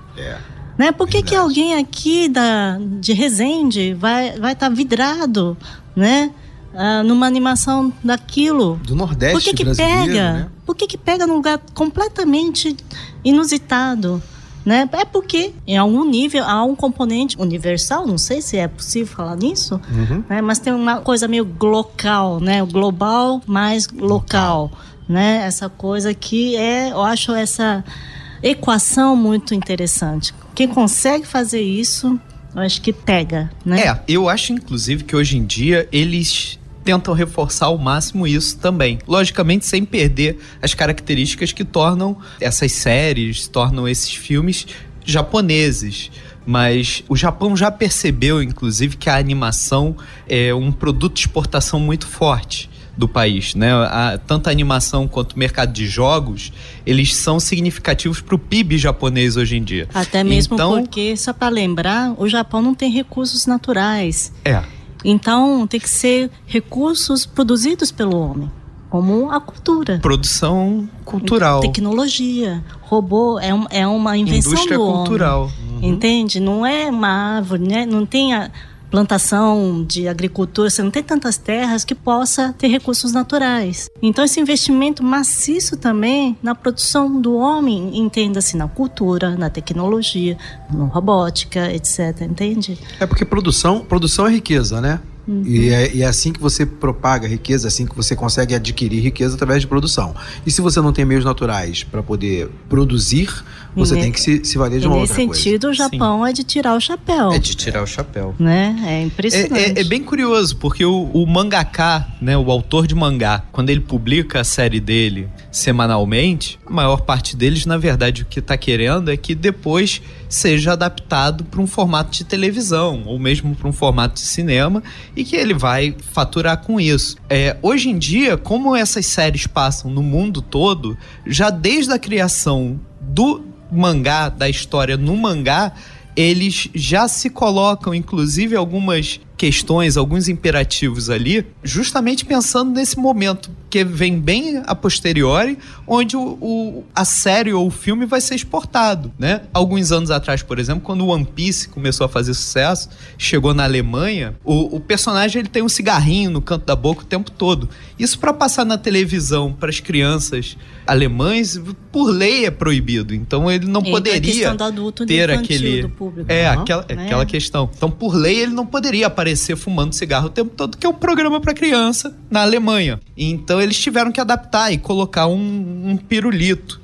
Né? Por que, que alguém aqui da, de Resende vai estar vai tá vidrado né? Ah, numa animação daquilo? Do Nordeste Por que que pega? né? Por que que pega num lugar completamente inusitado? Né? É porque em algum nível há um componente universal, não sei se é possível falar nisso, Uhum. né? mas tem uma coisa meio local, né? O global mais local, né? Essa coisa que é, eu acho essa equação muito interessante. Quem consegue fazer isso, eu acho que pega, né? É, eu acho inclusive que hoje em dia eles tentam reforçar ao máximo isso também. Logicamente, sem perder as características que tornam essas séries, tornam esses filmes japoneses. Mas o Japão já percebeu, inclusive, que a animação é um produto de exportação muito forte do país, né? A- tanto a animação quanto o mercado de jogos, eles são significativos para o PIB japonês hoje em dia. Até mesmo então, porque, só para lembrar, o Japão não tem recursos naturais. É. Então, tem que ser recursos produzidos pelo homem, como a cultura. Produção cultural. Tecnologia, robô, é, um- é uma invenção Indústria do homem. cultural. Entende? Não é uma árvore, né? não tem a plantação de agricultura, você não tem tantas terras que possa ter recursos naturais. Então esse investimento maciço também na produção do homem, entenda-se na cultura, na tecnologia, na robótica, etc, entende? É porque produção, produção é riqueza, né? Uhum. E, é, e é assim que você propaga riqueza, é assim que você consegue adquirir riqueza através de produção. E se você não tem meios naturais para poder produzir, você Ne- tem que se, se valer de E uma nesse outra coisa. sentido, o Japão é de tirar o chapéu. É de tirar o chapéu. Né? É impressionante. É, é- é bem curioso, porque o, o mangaká, né, o autor de mangá, quando ele publica a série dele semanalmente, a maior parte deles, na verdade, o que tá querendo é que depois seja adaptado para um formato de televisão, ou mesmo para um formato de cinema, e que ele vai faturar com isso. É, hoje em dia, como essas séries passam no mundo todo, já desde a criação do mangá, da história no mangá, eles já se colocam, inclusive, algumas questões, alguns imperativos ali, justamente pensando nesse momento que vem bem a posteriori, onde o, o- a série ou o filme vai ser exportado, né? Alguns anos atrás, por exemplo, quando o One Piece começou a fazer sucesso, chegou na Alemanha, o, o personagem ele tem um cigarrinho no canto da boca o tempo todo. Isso para passar na televisão para as crianças alemães, por lei é proibido. Então ele não a poderia do adulto e ter aquele é Aham. aquela, Né? aquela questão. Então, por lei, ele não poderia aparecer fumando cigarro o tempo todo, que é um programa para criança na Alemanha. Então, eles tiveram que adaptar e colocar um, um pirulito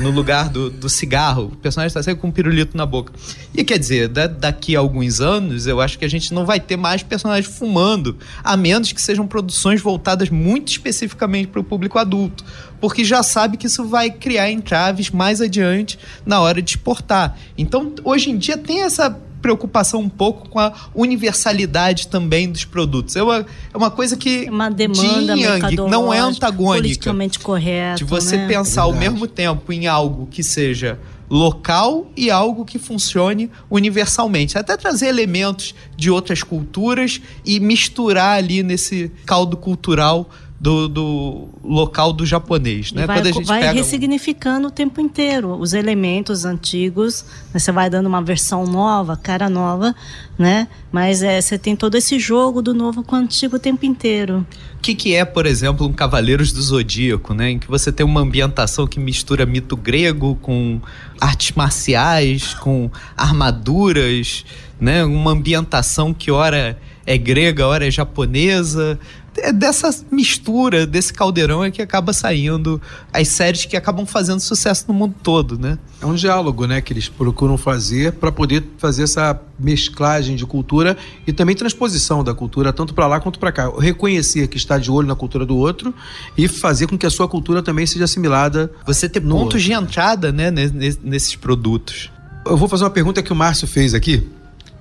no lugar do, do cigarro. O personagem está sempre com um pirulito na boca. E quer dizer, da- daqui a alguns anos, eu acho que a gente não vai ter mais personagens fumando, a menos que sejam produções voltadas muito especificamente para o público adulto. Porque já sabe que isso vai criar entraves mais adiante na hora de exportar. Então, hoje em dia, tem essa preocupação um pouco com a universalidade também dos produtos. É uma, é uma coisa que uma demanda Yin Yang não é antagônica politicamente correto. de você né? pensar ao mesmo tempo em algo que seja local e algo que funcione universalmente. Até trazer elementos de outras culturas e misturar ali nesse caldo cultural do, do local do japonês. E Né? vai, Quando a gente vai pega ressignificando o tempo inteiro os elementos antigos, né? você vai dando uma versão nova, cara nova, né? Mas é, você tem todo esse jogo do novo com o antigo o tempo inteiro. O que, que é, por exemplo, um Cavaleiros do Zodíaco, né? Em que você tem uma ambientação que mistura mito grego com artes marciais, com armaduras, né? Uma ambientação que ora é grega, ora é japonesa. É dessa mistura, desse caldeirão é que acaba saindo as séries que acabam fazendo sucesso no mundo todo, né? É um diálogo, né, que eles procuram fazer para poder fazer essa mesclagem de cultura e também transposição da cultura tanto para lá quanto para cá. Reconhecer que está de olho na cultura do outro e fazer com que a sua cultura também seja assimilada. Você ter pontos outro. de entrada, né, ne- ne- nesses produtos. Eu vou fazer uma pergunta que o Márcio fez aqui.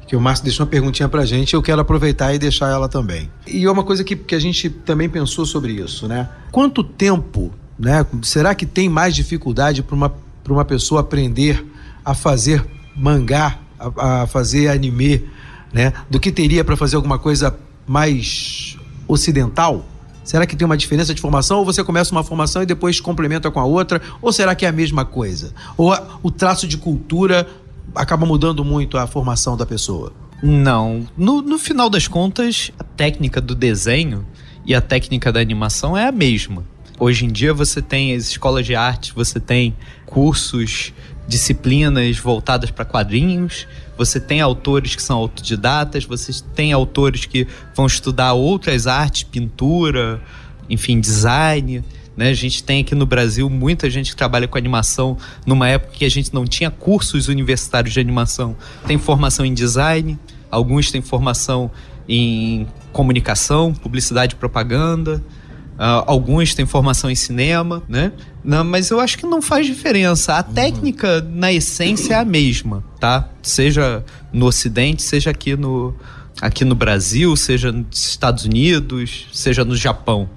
Que o Márcio deixou uma perguntinha pra gente, eu quero aproveitar e deixar ela também. E é uma coisa que, que a gente também pensou sobre isso, né? Quanto tempo, né? Será que tem mais dificuldade para uma, uma pessoa aprender a fazer mangá, a, a fazer anime, né? Do que teria para fazer alguma coisa mais ocidental? Será que tem uma diferença de formação ou você começa uma formação e depois complementa com a outra? Ou será que é a mesma coisa? Ou a- o traço de cultura acaba mudando muito a formação da pessoa? Não. No, no final das contas, a técnica do desenho e a técnica da animação é a mesma. Hoje em dia você tem as escolas de arte, você tem cursos, disciplinas voltadas para quadrinhos, você tem autores que são autodidatas, você tem autores que vão estudar outras artes, pintura, enfim, design. Né? A gente tem aqui no Brasil muita gente que trabalha com animação numa época que a gente não tinha cursos universitários de animação. Tem formação em design, alguns têm formação em comunicação, publicidade e propaganda. Uh, alguns têm formação em cinema, né? Não, mas eu acho que não faz diferença. A técnica, na essência, é a mesma, tá? Seja no Ocidente, seja aqui no, aqui no Brasil, seja nos Estados Unidos, seja no Japão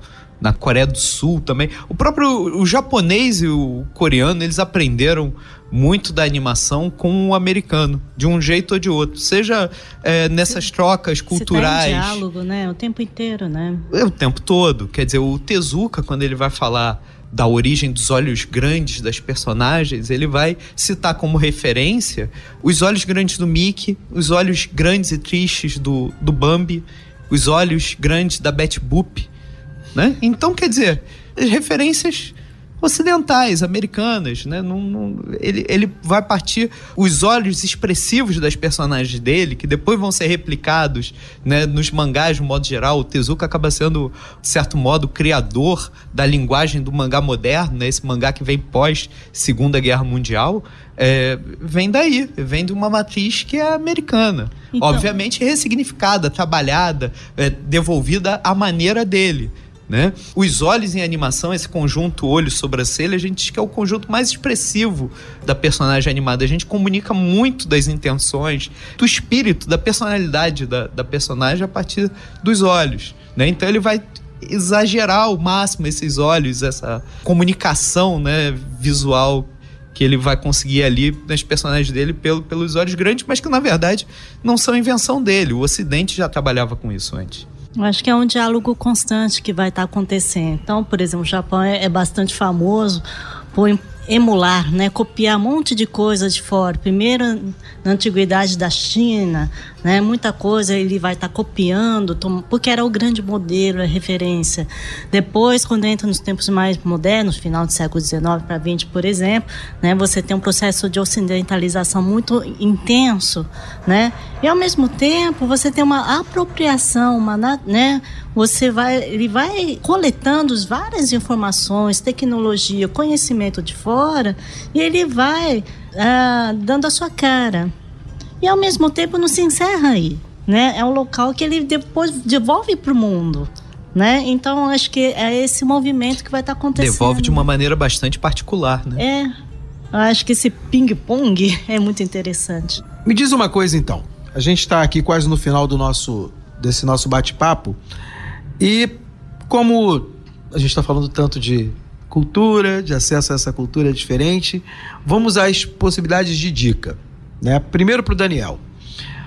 na Coreia do Sul também. O próprio o japonês e o coreano, eles aprenderam muito da animação com o americano, de um jeito ou de outro. Seja é, nessas Você, trocas culturais. Tá em diálogo, né? O tempo inteiro, né? É o tempo todo. Quer dizer, o Tezuka, quando ele vai falar da origem dos olhos grandes das personagens, ele vai citar como referência os olhos grandes do Mickey, os olhos grandes e tristes do, do Bambi, os olhos grandes da Betty Boop, né? Então, quer dizer, referências ocidentais, americanas, né? Não, não, ele, ele vai partir os olhos expressivos das personagens dele, que depois vão ser replicados né, nos mangás de modo geral. O Tezuka acaba sendo, de certo modo, o criador da linguagem do mangá moderno, né? esse mangá que vem pós Segunda Guerra Mundial. É, vem daí, vem de uma matriz que é americana. Então... Obviamente ressignificada, trabalhada, é, devolvida à maneira dele. Né? Os olhos em animação, esse conjunto olho-sobrancelha, a gente diz que é o conjunto mais expressivo da personagem animada. A gente comunica muito das intenções, do espírito, da personalidade da, da personagem a partir dos olhos. Né? Então ele vai exagerar ao máximo esses olhos, essa comunicação né, visual que ele vai conseguir ali nas personagens dele pelo, pelos olhos grandes, mas que na verdade não são invenção dele. O Ocidente já trabalhava com isso antes. Eu acho que é um diálogo constante que vai estar acontecendo. Então, por exemplo, o Japão é, é bastante famoso por emular, né, copiar um monte de coisa de fora. Primeiro na antiguidade da China, né, muita coisa ele vai estar tá copiando, porque era o grande modelo, a referência. Depois, quando entra nos tempos mais modernos, final do século XIX para XX, por exemplo, né, você tem um processo de ocidentalização muito intenso, né, e ao mesmo tempo você tem uma apropriação, uma, né, você vai, ele vai coletando várias informações, tecnologia, conhecimento de fora, e ele vai ah, dando a sua cara. E ao mesmo tempo não se encerra aí, né? É um local que ele depois devolve para o mundo. Né? Então acho que é esse movimento que vai estar tá acontecendo. Devolve de uma maneira bastante particular, né? É. Eu acho que esse ping-pong *laughs* é muito interessante. Me diz uma coisa então. A gente está aqui quase no final do nosso desse nosso bate-papo. E como a gente está falando tanto de cultura, de acesso a essa cultura diferente, vamos às possibilidades de dica. Né? Primeiro para o Daniel.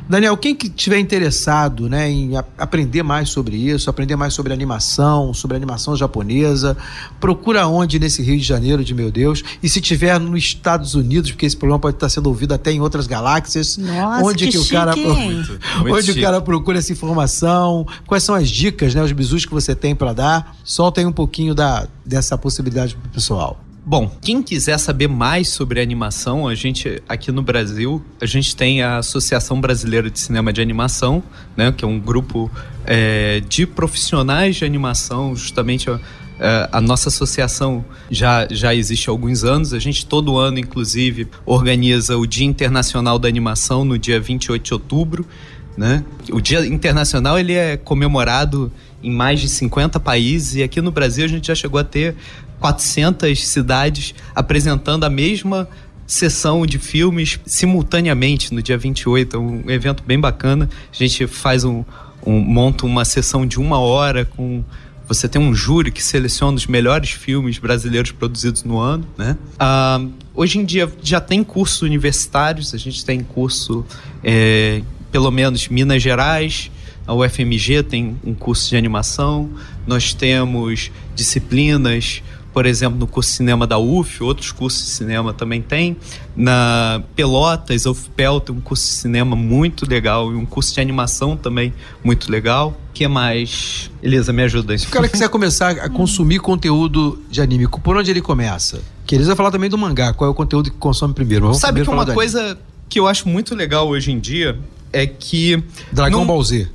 Daniel, quem que tiver interessado né, em aprender mais sobre isso, aprender mais sobre animação, sobre animação japonesa, procura onde nesse Rio de Janeiro, de meu Deus, e se tiver nos Estados Unidos, porque esse programa pode estar sendo ouvido até em outras galáxias, Nossa, onde que, que o cara *laughs* muito, onde o cara procura essa informação, quais são as dicas, né, os bisus que você tem para dar? Solta aí um pouquinho da, dessa possibilidade pro pessoal. Bom, quem quiser saber mais sobre animação, a gente aqui no Brasil, a gente tem a Associação Brasileira de Cinema de Animação, né, que é um grupo é, de profissionais de animação, justamente a, é, a nossa associação já, já existe há alguns anos. A gente todo ano, inclusive, organiza o Dia Internacional da Animação no dia 28 de outubro. Né? O Dia Internacional ele é comemorado em mais de 50 países e aqui no Brasil a gente já chegou a ter 400 cidades apresentando a mesma sessão de filmes simultaneamente no dia 28. É um evento bem bacana. A gente faz um, um monta uma sessão de uma hora com você tem um júri que seleciona os melhores filmes brasileiros produzidos no ano, né? Ah, hoje em dia já tem cursos universitários, a gente tem curso, é, pelo menos Minas Gerais, a UFMG tem um curso de animação, nós temos disciplinas por exemplo, no curso de cinema da UF, outros cursos de cinema também tem. Na Pelotas, UFPEL tem um curso de cinema muito legal e um curso de animação também muito legal. O que mais? Elisa, me ajuda. Se o cara quiser começar a consumir conteúdo de anime, por onde ele começa? Que falar também do mangá, qual é o conteúdo que consome primeiro? Vamos Sabe primeiro que uma coisa que eu acho muito legal hoje em dia é que. Dragon não- Ball Z.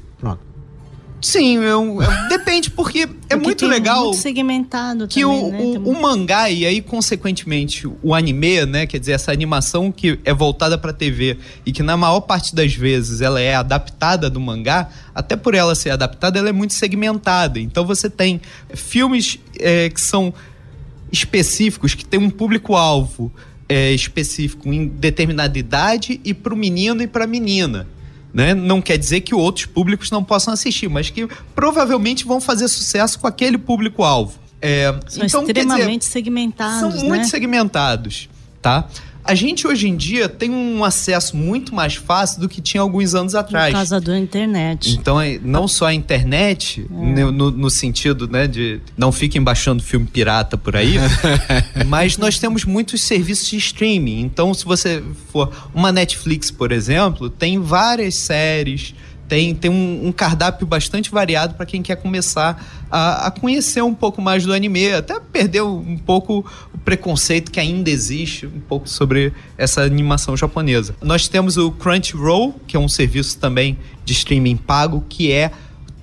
Sim, eu- eu- depende, porque é Porque muito legal. Muito segmentado que também, o, né? o, o mangá e aí consequentemente o anime, né, quer dizer essa animação que é voltada para TV e que na maior parte das vezes ela é adaptada do mangá, até por ela ser adaptada ela é muito segmentada. Então você tem filmes é, que são específicos que tem um público alvo é, específico em determinada idade e para o menino e para a menina. Né? Não quer dizer que outros públicos não possam assistir, mas que provavelmente vão fazer sucesso com aquele público-alvo. É, São então, quer dizer, extremamente segmentados, são muito né? segmentados, tá? A gente hoje em dia tem um acesso muito mais fácil do que tinha alguns anos atrás. Por causa da internet. Então, é, não só a internet, no, no- no sentido né, de não fiquem baixando filme pirata por aí, *laughs* mas nós temos muitos serviços de streaming. Então, se você for uma Netflix, por exemplo, tem várias séries, tem, tem um, um cardápio bastante variado para quem quer começar a, a conhecer um pouco mais do anime, até perder um pouco o preconceito que ainda existe um pouco sobre essa animação japonesa. Nós temos o Crunchyroll, que é um serviço também de streaming pago, que é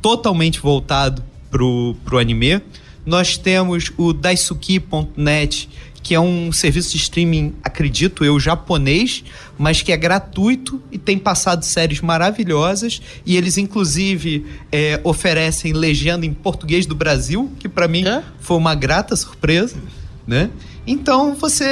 totalmente voltado pro, pro anime. Nós temos o Daisuki.net, que é um serviço de streaming, acredito eu, japonês, mas que é gratuito e tem passado séries maravilhosas. E eles, inclusive, é, oferecem legenda em português do Brasil, que para mim foi uma grata surpresa, né? Então, você.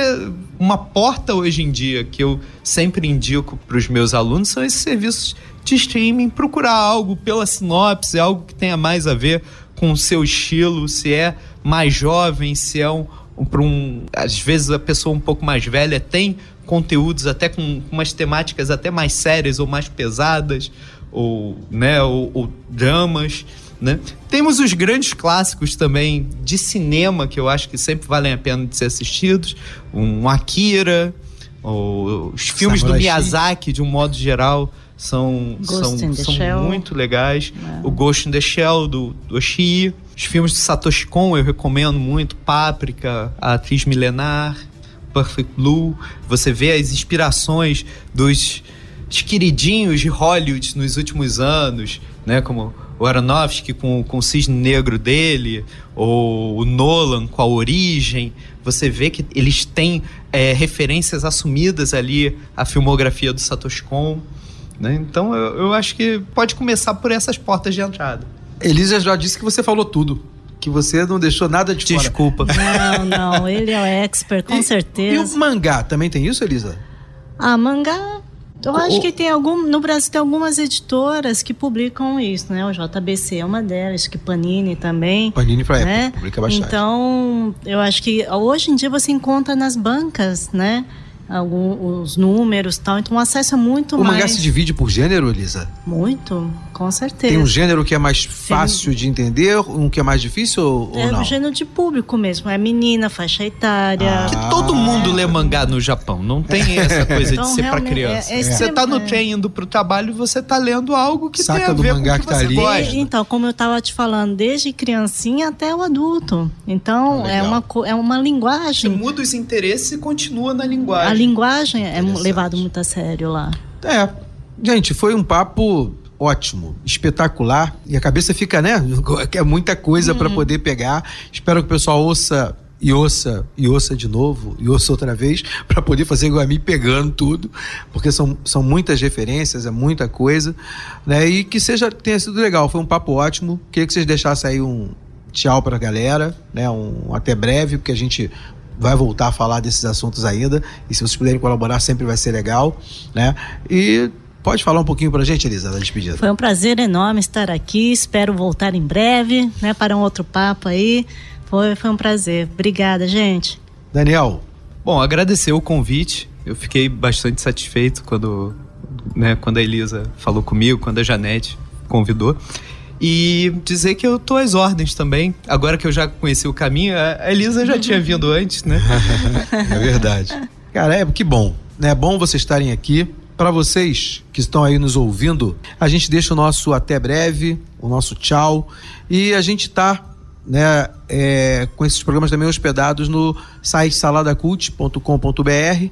Uma porta hoje em dia que eu sempre indico para os meus alunos são esses serviços de streaming. Procurar algo pela sinopse, algo que tenha mais a ver com o seu estilo, se é mais jovem, se é um. Pra um às vezes a pessoa um pouco mais velha tem conteúdos até com umas temáticas até mais sérias ou mais pesadas, ou, né, ou, ou dramas. Né? Temos os grandes clássicos também de cinema que eu acho que sempre valem a pena de ser assistidos. Um Akira, ou os filmes Samurai do. Miyazaki, de um modo geral, são, Ghost são, são Shell. muito legais. O Ghost in the Shell, do, do Oshii. Os filmes de Satoshi Kon eu recomendo muito. Páprica, a atriz milenar, Perfect Blue. Você vê as inspirações dos os queridinhos de Hollywood nos últimos anos, né? Como o Aronofsky com, com o Cisne Negro dele, ou o Nolan com a Origem. Você vê que eles têm é, referências assumidas ali à filmografia do Satoshi Kon. Né? Então eu, eu acho que pode começar por essas portas de entrada. Elisa já disse que você falou tudo. Que você não deixou nada de fora. Desculpa. Não, não, ele é o expert, com E- E certeza. o mangá também tem isso, Elisa? Ah, mangá. Eu O- acho que tem algum. No Brasil tem algumas editoras que publicam isso, né? O JBC é uma delas, que Panini também. Panini pra época, né? publica bastante. Então, eu acho que hoje em dia você encontra nas bancas, né? Algum, os números e tal. Então o acesso é muito o mais. mangá se divide por gênero, Elisa? Muito, com certeza. Tem um gênero que é mais fácil de entender, um que é mais difícil ou, É não? o gênero de público mesmo. É menina, faixa etária. Que todo mundo lê mangá no Japão. Não tem *laughs* essa coisa Então, de ser pra realmente, criança. é- é Você tá no trem indo pro trabalho e você tá lendo algo que Saca tem a do ver mangá com o que que, tá você ali. gosta. Então, como eu estava te falando, desde criancinha até o adulto. Então, Ah, é uma, é uma Você linguagem. muda os interesses e continua na linguagem. A linguagem é levada muito a sério lá. É. Gente, foi um papo ótimo, espetacular. E a cabeça fica, né? *laughs* É muita coisa pra poder pegar. Espero que o pessoal ouça e ouça e ouça de novo e ouça outra vez *laughs* pra poder fazer igual a mim pegando tudo, porque são, são muitas referências, é muita coisa, né? E que seja tenha sido legal, foi um papo ótimo. Queria que vocês deixassem aí um tchau pra galera, né? Um até breve, porque a gente vai voltar a falar desses assuntos ainda. E se vocês puderem colaborar, sempre vai ser legal, né? E pode falar um pouquinho pra gente, Elisa, da despedida. Foi um prazer enorme estar aqui. Espero voltar em breve, né, para um outro papo aí. Foi, foi um prazer. Obrigada, gente. Daniel, Bom, agradecer o convite. Eu fiquei bastante satisfeito quando, né, quando a Elisa falou comigo, quando a Janete convidou. E dizer que eu tô às ordens também. Agora que eu já conheci o caminho, a Elisa já tinha vindo antes, né? *laughs* é verdade. Cara, é que bom. Né? É bom vocês estarem aqui. Para vocês que estão aí nos ouvindo, a gente deixa o nosso até breve, o nosso tchau. E a gente tá né, é, com esses programas também hospedados no site saladacult.com.br.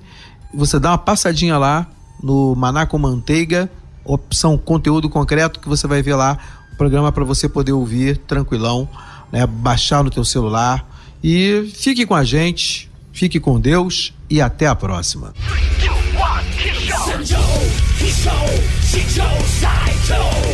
Você dá uma passadinha lá no Maná com Manteiga, opção conteúdo concreto, que você vai ver lá o programa para você poder ouvir tranquilão, né, baixar no teu celular. E fique com a gente, fique com Deus e até a próxima. 神州，地球，星球，赛场。